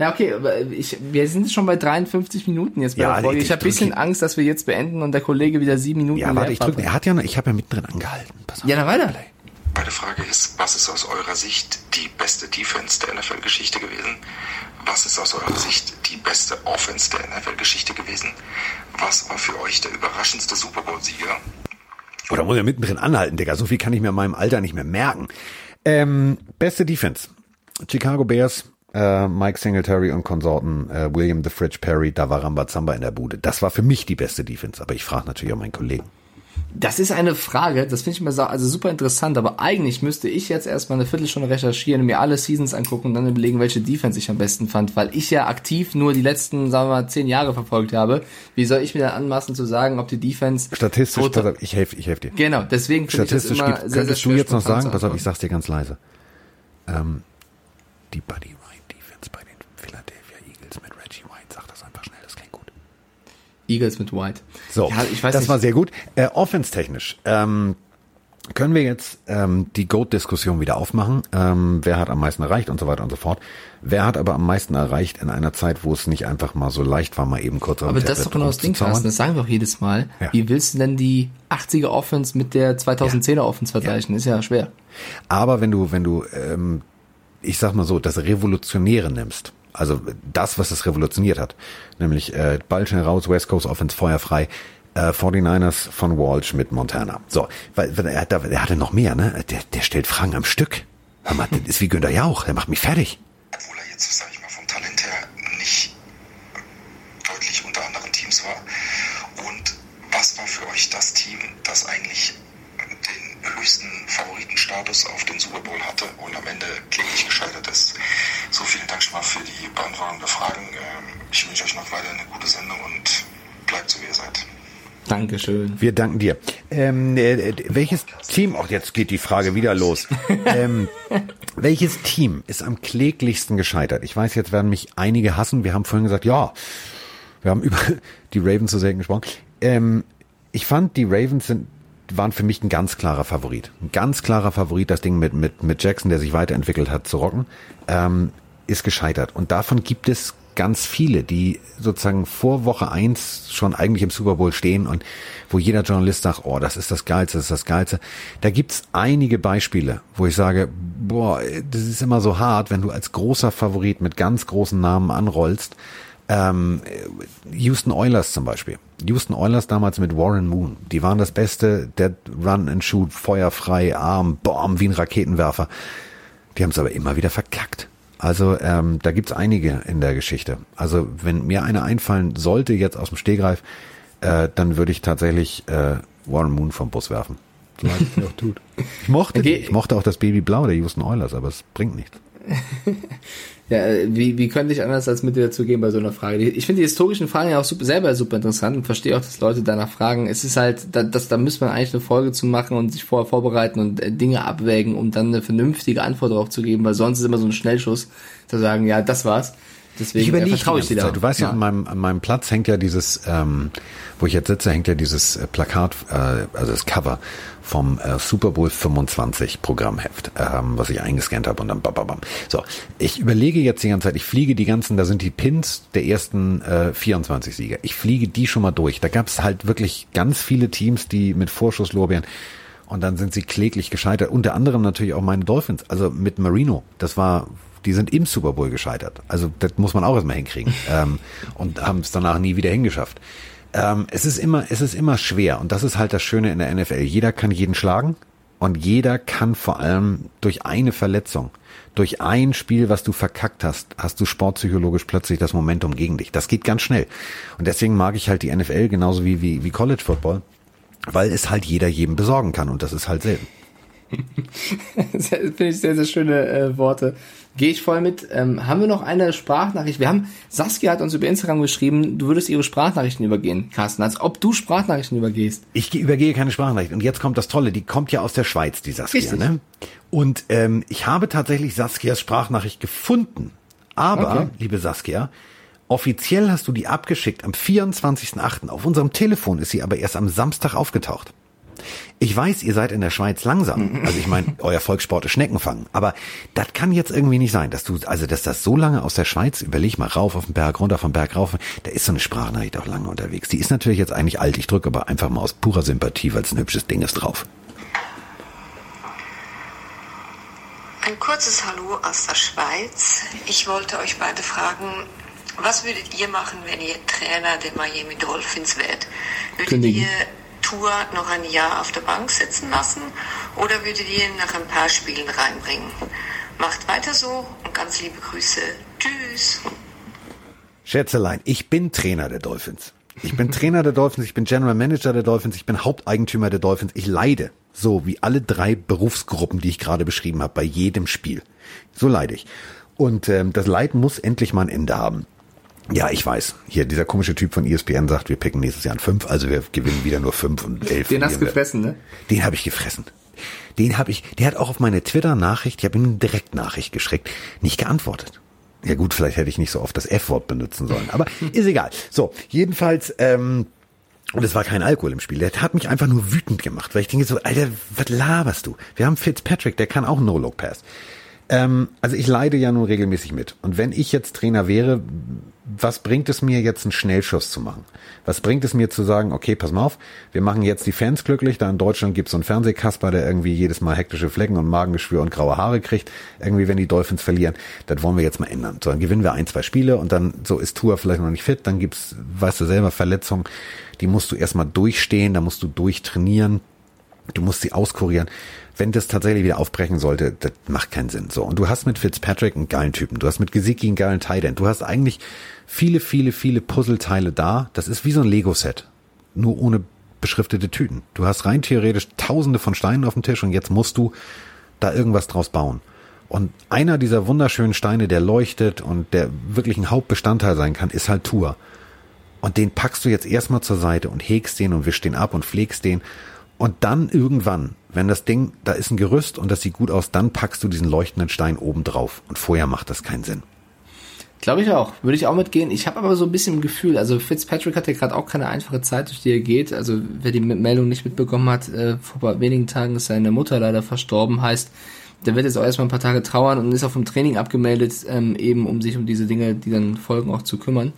Ja, okay, aber ich, wir sind schon bei 53 Minuten jetzt bei ja, der Folge. Ich, ich habe bisschen Angst, dass wir jetzt beenden und der Kollege wieder sieben Minuten Ja, warte, ich drücke. Er hat ja, noch, ich habe ja mittendrin angehalten. Pass auf. Ja, dann weiter. Meine Frage ist, was ist aus eurer Sicht die beste Defense der NFL-Geschichte gewesen? Was ist aus eurer Sicht die beste Offense der NFL-Geschichte gewesen? Was war für euch der überraschendste Super Bowl-Sieger? Oder muss er mittendrin anhalten, Digga? So viel kann ich mir in meinem Alter nicht mehr merken. Ähm, beste Defense. Chicago Bears, äh, Mike Singletary und Konsorten, äh, William the Fridge Perry, da war Rambazamba in der Bude. Das war für mich die beste Defense, aber ich frage natürlich auch meinen Kollegen. Das ist eine Frage, das finde ich mir also super interessant, aber eigentlich müsste ich jetzt erstmal eine Viertelstunde recherchieren, mir alle Seasons angucken und dann überlegen, welche Defense ich am besten fand, weil ich ja aktiv nur die letzten, sagen wir mal, zehn Jahre verfolgt habe. Wie soll ich mir dann anmaßen zu sagen, ob die Defense... Statistisch, pass auf, ich helfe ich helf dir. Genau, deswegen finde ich das immer gibt, sehr, Könntest sehr du jetzt noch sagen, pass auf, ich sag's dir ganz leise. Ähm, die Buddy Eagles mit White. So, ja, ich weiß das nicht. war sehr gut. Äh, Offense-technisch. Ähm, können wir jetzt ähm, die Goat-Diskussion wieder aufmachen? Ähm, wer hat am meisten erreicht und so weiter und so fort. Wer hat aber am meisten erreicht in einer Zeit, wo es nicht einfach mal so leicht war, mal eben kurz Aber das ist doch genau das Ding, Carsten, das sagen wir auch jedes Mal. Ja. Wie willst du denn die 80er Offense mit der 2010er ja. Offense vergleichen? Ja. Ist ja schwer. Aber wenn du, wenn du, ähm, ich sag mal so, das Revolutionäre nimmst, also das, was es revolutioniert hat. Nämlich äh, Ball schnell raus, West Coast Offense feuerfrei. Äh, 49ers von Walsh mit Montana. So, weil, weil er, er hatte noch mehr, ne? Der, der stellt Fragen am Stück. Hör mal, das ist wie Günther Jauch, der macht mich fertig. Obwohl er jetzt, sag ich mal, vom Talent her nicht deutlich unter anderen Teams war. Und was war für euch das Team, das eigentlich höchsten Favoritenstatus auf den Super Bowl hatte und am Ende kläglich gescheitert ist. So, vielen Dank schon mal für die Beantwortung der Fragen. Ähm, ich wünsche euch noch weiter eine gute Sendung und bleibt so, wie ihr seid. Dankeschön. Wir danken dir. Ähm, äh, welches Team, auch jetzt geht die Frage wieder los. ähm, welches Team ist am kläglichsten gescheitert? Ich weiß, jetzt werden mich einige hassen. Wir haben vorhin gesagt, ja, wir haben über die Ravens so selten gesprochen. Ähm, ich fand, die Ravens sind waren für mich ein ganz klarer Favorit. Ein ganz klarer Favorit, das Ding mit, mit, mit Jackson, der sich weiterentwickelt hat, zu rocken, ähm, ist gescheitert. Und davon gibt es ganz viele, die sozusagen vor Woche eins schon eigentlich im Super Bowl stehen und wo jeder Journalist sagt, oh, das ist das Geilste, das ist das Geilste. Da gibt's einige Beispiele, wo ich sage, boah, das ist immer so hart, wenn du als großer Favorit mit ganz großen Namen anrollst. Ähm, Houston Oilers zum Beispiel. Houston Oilers damals mit Warren Moon. Die waren das Beste, der Run and Shoot, feuerfrei, Arm, Bomb wie ein Raketenwerfer. Die haben es aber immer wieder verkackt. Also ähm, da gibt's einige in der Geschichte. Also wenn mir einer einfallen sollte jetzt aus dem Stehgreif, äh, dann würde ich tatsächlich äh, Warren Moon vom Bus werfen. Ich mochte, okay. ich mochte auch das Baby Blau der Houston Oilers, aber es bringt nichts. ja, äh, wie, wie könnte ich anders als mit dir dazu gehen bei so einer Frage? Ich finde die historischen Fragen ja auch super, selber super interessant und verstehe auch, dass Leute danach fragen. Es ist halt, da, das, da müsste man eigentlich eine Folge zu machen und sich vorher vorbereiten und äh, Dinge abwägen, um dann eine vernünftige Antwort darauf zu geben, weil sonst ist immer so ein Schnellschuss zu sagen, ja, das war's. Deswegen ich überlege vertraue ich dir da. Du weißt ja, ja, an, meinem, an meinem Platz hängt ja dieses, ähm, wo ich jetzt sitze, hängt ja dieses äh, Plakat, äh, also das Cover vom äh, Super Bowl 25 Programmheft, ähm, was ich eingescannt habe und dann bababam. So, ich überlege jetzt die ganze Zeit, ich fliege die ganzen, da sind die Pins der ersten äh, 24 Sieger. Ich fliege die schon mal durch. Da gab es halt wirklich ganz viele Teams, die mit Vorschusslorbeeren und dann sind sie kläglich gescheitert. Unter anderem natürlich auch meine Dolphins, also mit Marino. Das war die sind im Super Bowl gescheitert. Also das muss man auch erstmal hinkriegen. ähm, und haben es danach nie wieder hingeschafft. Ähm, es ist immer, es ist immer schwer. Und das ist halt das Schöne in der NFL. Jeder kann jeden schlagen. Und jeder kann vor allem durch eine Verletzung, durch ein Spiel, was du verkackt hast, hast du sportpsychologisch plötzlich das Momentum gegen dich. Das geht ganz schnell. Und deswegen mag ich halt die NFL genauso wie, wie, wie College Football, weil es halt jeder jedem besorgen kann. Und das ist halt selten. Finde ich sehr, sehr schöne äh, Worte. Gehe ich voll mit. Ähm, haben wir noch eine Sprachnachricht? Wir haben, Saskia hat uns über Instagram geschrieben, du würdest ihre Sprachnachrichten übergehen, Carsten, als ob du Sprachnachrichten übergehst. Ich übergehe keine Sprachnachrichten. Und jetzt kommt das Tolle, die kommt ja aus der Schweiz, die Saskia. Richtig. Ne? Und ähm, ich habe tatsächlich Saskias Sprachnachricht gefunden. Aber, okay. liebe Saskia, offiziell hast du die abgeschickt am 24.8. Auf unserem Telefon ist sie aber erst am Samstag aufgetaucht. Ich weiß, ihr seid in der Schweiz langsam. Also ich meine, euer Volkssport ist Schneckenfangen. Aber das kann jetzt irgendwie nicht sein, dass du, also dass das so lange aus der Schweiz, überleg mal, rauf auf den Berg, runter vom Berg, rauf, da ist so eine Sprachnachricht auch lange unterwegs. Die ist natürlich jetzt eigentlich alt. Ich drücke aber einfach mal aus purer Sympathie, weil es ein hübsches Ding ist drauf. Ein kurzes Hallo aus der Schweiz. Ich wollte euch beide fragen, was würdet ihr machen, wenn ihr Trainer der Miami Dolphins wärt? Würdet Kündigen. ihr Tour noch ein Jahr auf der Bank sitzen lassen oder würdet ihr ihn nach ein paar Spielen reinbringen? Macht weiter so und ganz liebe Grüße. Tschüss. Schätzelein, ich bin Trainer der Dolphins. Ich bin Trainer der Dolphins, ich bin General Manager der Dolphins, ich bin Haupteigentümer der Dolphins. Ich leide so wie alle drei Berufsgruppen, die ich gerade beschrieben habe, bei jedem Spiel. So leide ich. Und ähm, das Leid muss endlich mal ein Ende haben. Ja, ich weiß. Hier, dieser komische Typ von ESPN sagt, wir picken nächstes Jahr ein 5, also wir gewinnen wieder nur 5 und 11. Den hast du gefressen, ne? Den habe ich gefressen. Den habe ich, der hat auch auf meine Twitter-Nachricht, ich habe ihm eine Direktnachricht geschickt, nicht geantwortet. Ja gut, vielleicht hätte ich nicht so oft das F-Wort benutzen sollen, aber ist egal. So, jedenfalls, ähm, und es war kein Alkohol im Spiel. Der hat mich einfach nur wütend gemacht, weil ich denke so, Alter, was laberst du? Wir haben Fitzpatrick, der kann auch No-Look-Pass. Ähm, also ich leide ja nun regelmäßig mit. Und wenn ich jetzt Trainer wäre, was bringt es mir jetzt einen Schnellschuss zu machen? Was bringt es mir zu sagen, okay, pass mal auf, wir machen jetzt die Fans glücklich, da in Deutschland gibt es so einen Fernsehkasper, der irgendwie jedes Mal hektische Flecken und Magengeschwür und graue Haare kriegt, irgendwie wenn die Dolphins verlieren, das wollen wir jetzt mal ändern. So, dann gewinnen wir ein, zwei Spiele und dann so ist Tour vielleicht noch nicht fit, dann gibt's, weißt du selber, Verletzungen, die musst du erstmal durchstehen, da musst du durchtrainieren, du musst sie auskurieren wenn das tatsächlich wieder aufbrechen sollte, das macht keinen Sinn. So. Und du hast mit Fitzpatrick einen geilen Typen. Du hast mit Gesicki einen geilen Tight Du hast eigentlich viele, viele, viele Puzzleteile da. Das ist wie so ein Lego-Set. Nur ohne beschriftete Tüten. Du hast rein theoretisch tausende von Steinen auf dem Tisch und jetzt musst du da irgendwas draus bauen. Und einer dieser wunderschönen Steine, der leuchtet und der wirklich ein Hauptbestandteil sein kann, ist halt Tour. Und den packst du jetzt erstmal zur Seite und hegst den und wischst den ab und pflegst den. Und dann irgendwann, wenn das Ding, da ist ein Gerüst und das sieht gut aus, dann packst du diesen leuchtenden Stein oben drauf. Und vorher macht das keinen Sinn. Glaube ich auch. Würde ich auch mitgehen. Ich habe aber so ein bisschen ein Gefühl, also Fitzpatrick hat ja gerade auch keine einfache Zeit, durch die er geht. Also wer die Meldung nicht mitbekommen hat, äh, vor wenigen Tagen ist seine Mutter leider verstorben, heißt, der wird jetzt auch erstmal ein paar Tage trauern und ist auch vom Training abgemeldet, ähm, eben um sich um diese Dinge, die dann folgen, auch zu kümmern.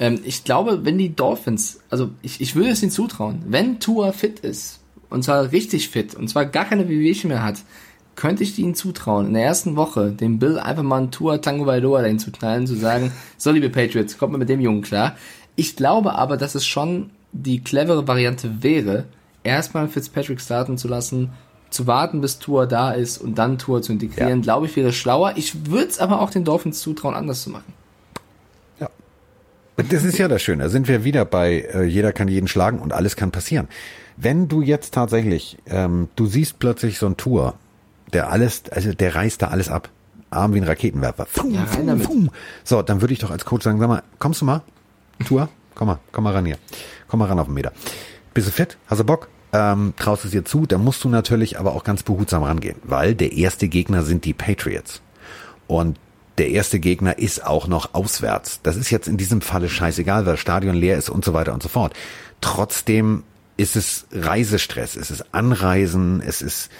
Ähm, ich glaube, wenn die Dolphins, also ich, ich würde es ihnen zutrauen, wenn Tua fit ist, und zwar richtig fit, und zwar gar keine Wehwehchen mehr hat, könnte ich ihnen zutrauen, in der ersten Woche dem Bill einfach mal ein Tua Tango Bailoa dahin zu knallen, zu sagen, so liebe Patriots, kommt mal mit dem Jungen klar. Ich glaube aber, dass es schon die clevere Variante wäre, erstmal Fitzpatrick starten zu lassen, zu warten, bis Tour da ist und dann Tour zu integrieren, ja. glaube ich, wäre schlauer. Ich würde es aber auch den Dolphins zutrauen, anders zu machen. Ja. Das ist ja das Schöne. Da sind wir wieder bei, äh, jeder kann jeden schlagen und alles kann passieren. Wenn du jetzt tatsächlich, ähm, du siehst plötzlich so ein Tour, der alles, also der reißt da alles ab. Arm wie ein Raketenwerfer. Fum, ja, fum, fum. So, dann würde ich doch als Coach sagen, sag mal, kommst du mal? Tour? Komm mal, komm mal ran hier. Komm mal ran auf den Meter. Bist du fit? Hast du Bock? ähm, traust es dir zu, da musst du natürlich aber auch ganz behutsam rangehen, weil der erste Gegner sind die Patriots. Und der erste Gegner ist auch noch auswärts. Das ist jetzt in diesem Falle scheißegal, weil das Stadion leer ist und so weiter und so fort. Trotzdem ist es Reisestress, es ist Anreisen, es ist,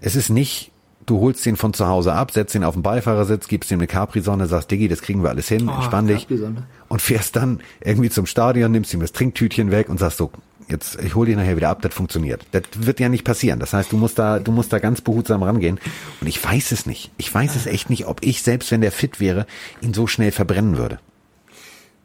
es ist nicht, du holst ihn von zu Hause ab, setzt ihn auf den Beifahrersitz, gibst ihm eine Capri-Sonne, sagst, Diggi, das kriegen wir alles hin, oh, entspann dich. Und fährst dann irgendwie zum Stadion, nimmst ihm das Trinktütchen weg und sagst so, jetzt, ich hole dich nachher wieder ab, das funktioniert. Das wird ja nicht passieren. Das heißt, du musst da, du musst da ganz behutsam rangehen. Und ich weiß es nicht. Ich weiß es echt nicht, ob ich, selbst wenn der fit wäre, ihn so schnell verbrennen würde.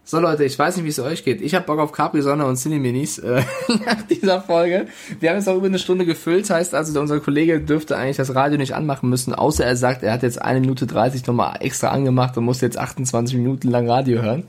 So Leute, ich weiß nicht, wie es euch geht. Ich habe Bock auf Capri-Sonne und Cineminis äh, nach dieser Folge. Wir haben jetzt auch über eine Stunde gefüllt, heißt also, unser Kollege dürfte eigentlich das Radio nicht anmachen müssen, außer er sagt, er hat jetzt eine Minute 30 nochmal extra angemacht und muss jetzt 28 Minuten lang Radio hören.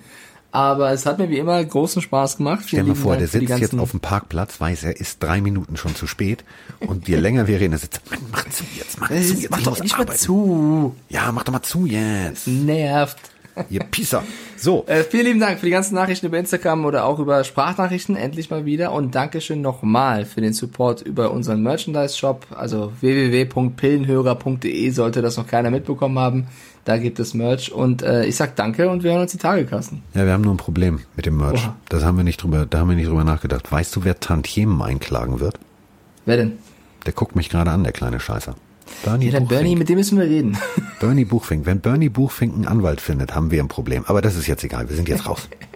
Aber es hat mir wie immer großen Spaß gemacht. Stell dir mal vor, der sitzt jetzt auf dem Parkplatz, weiß er ist drei Minuten schon zu spät und je länger wir reden, er sitzt, mach zu jetzt, mach zu jetzt. Mach doch nicht mal zu. Ja, mach doch mal zu jetzt. nervt. Ihr Pisser. So. Äh, vielen lieben Dank für die ganzen Nachrichten über Instagram oder auch über Sprachnachrichten, endlich mal wieder. Und Dankeschön nochmal für den Support über unseren Merchandise-Shop, also www.pillenhörer.de, sollte das noch keiner mitbekommen haben. Da gibt es Merch und äh, ich sag danke und wir hören uns die Tage, Carsten. Ja, wir haben nur ein Problem mit dem Merch. Oha. Das haben wir nicht drüber, da haben wir nicht drüber nachgedacht. Weißt du, wer Tantiemen einklagen wird? Wer denn? Der guckt mich gerade an, der kleine Scheißer. Bernie ja, dann Buchfink. Bernie, mit dem müssen wir reden. Bernie Buchfink. Wenn Bernie Buchfink einen Anwalt findet, haben wir ein Problem. Aber das ist jetzt egal. Wir sind jetzt raus.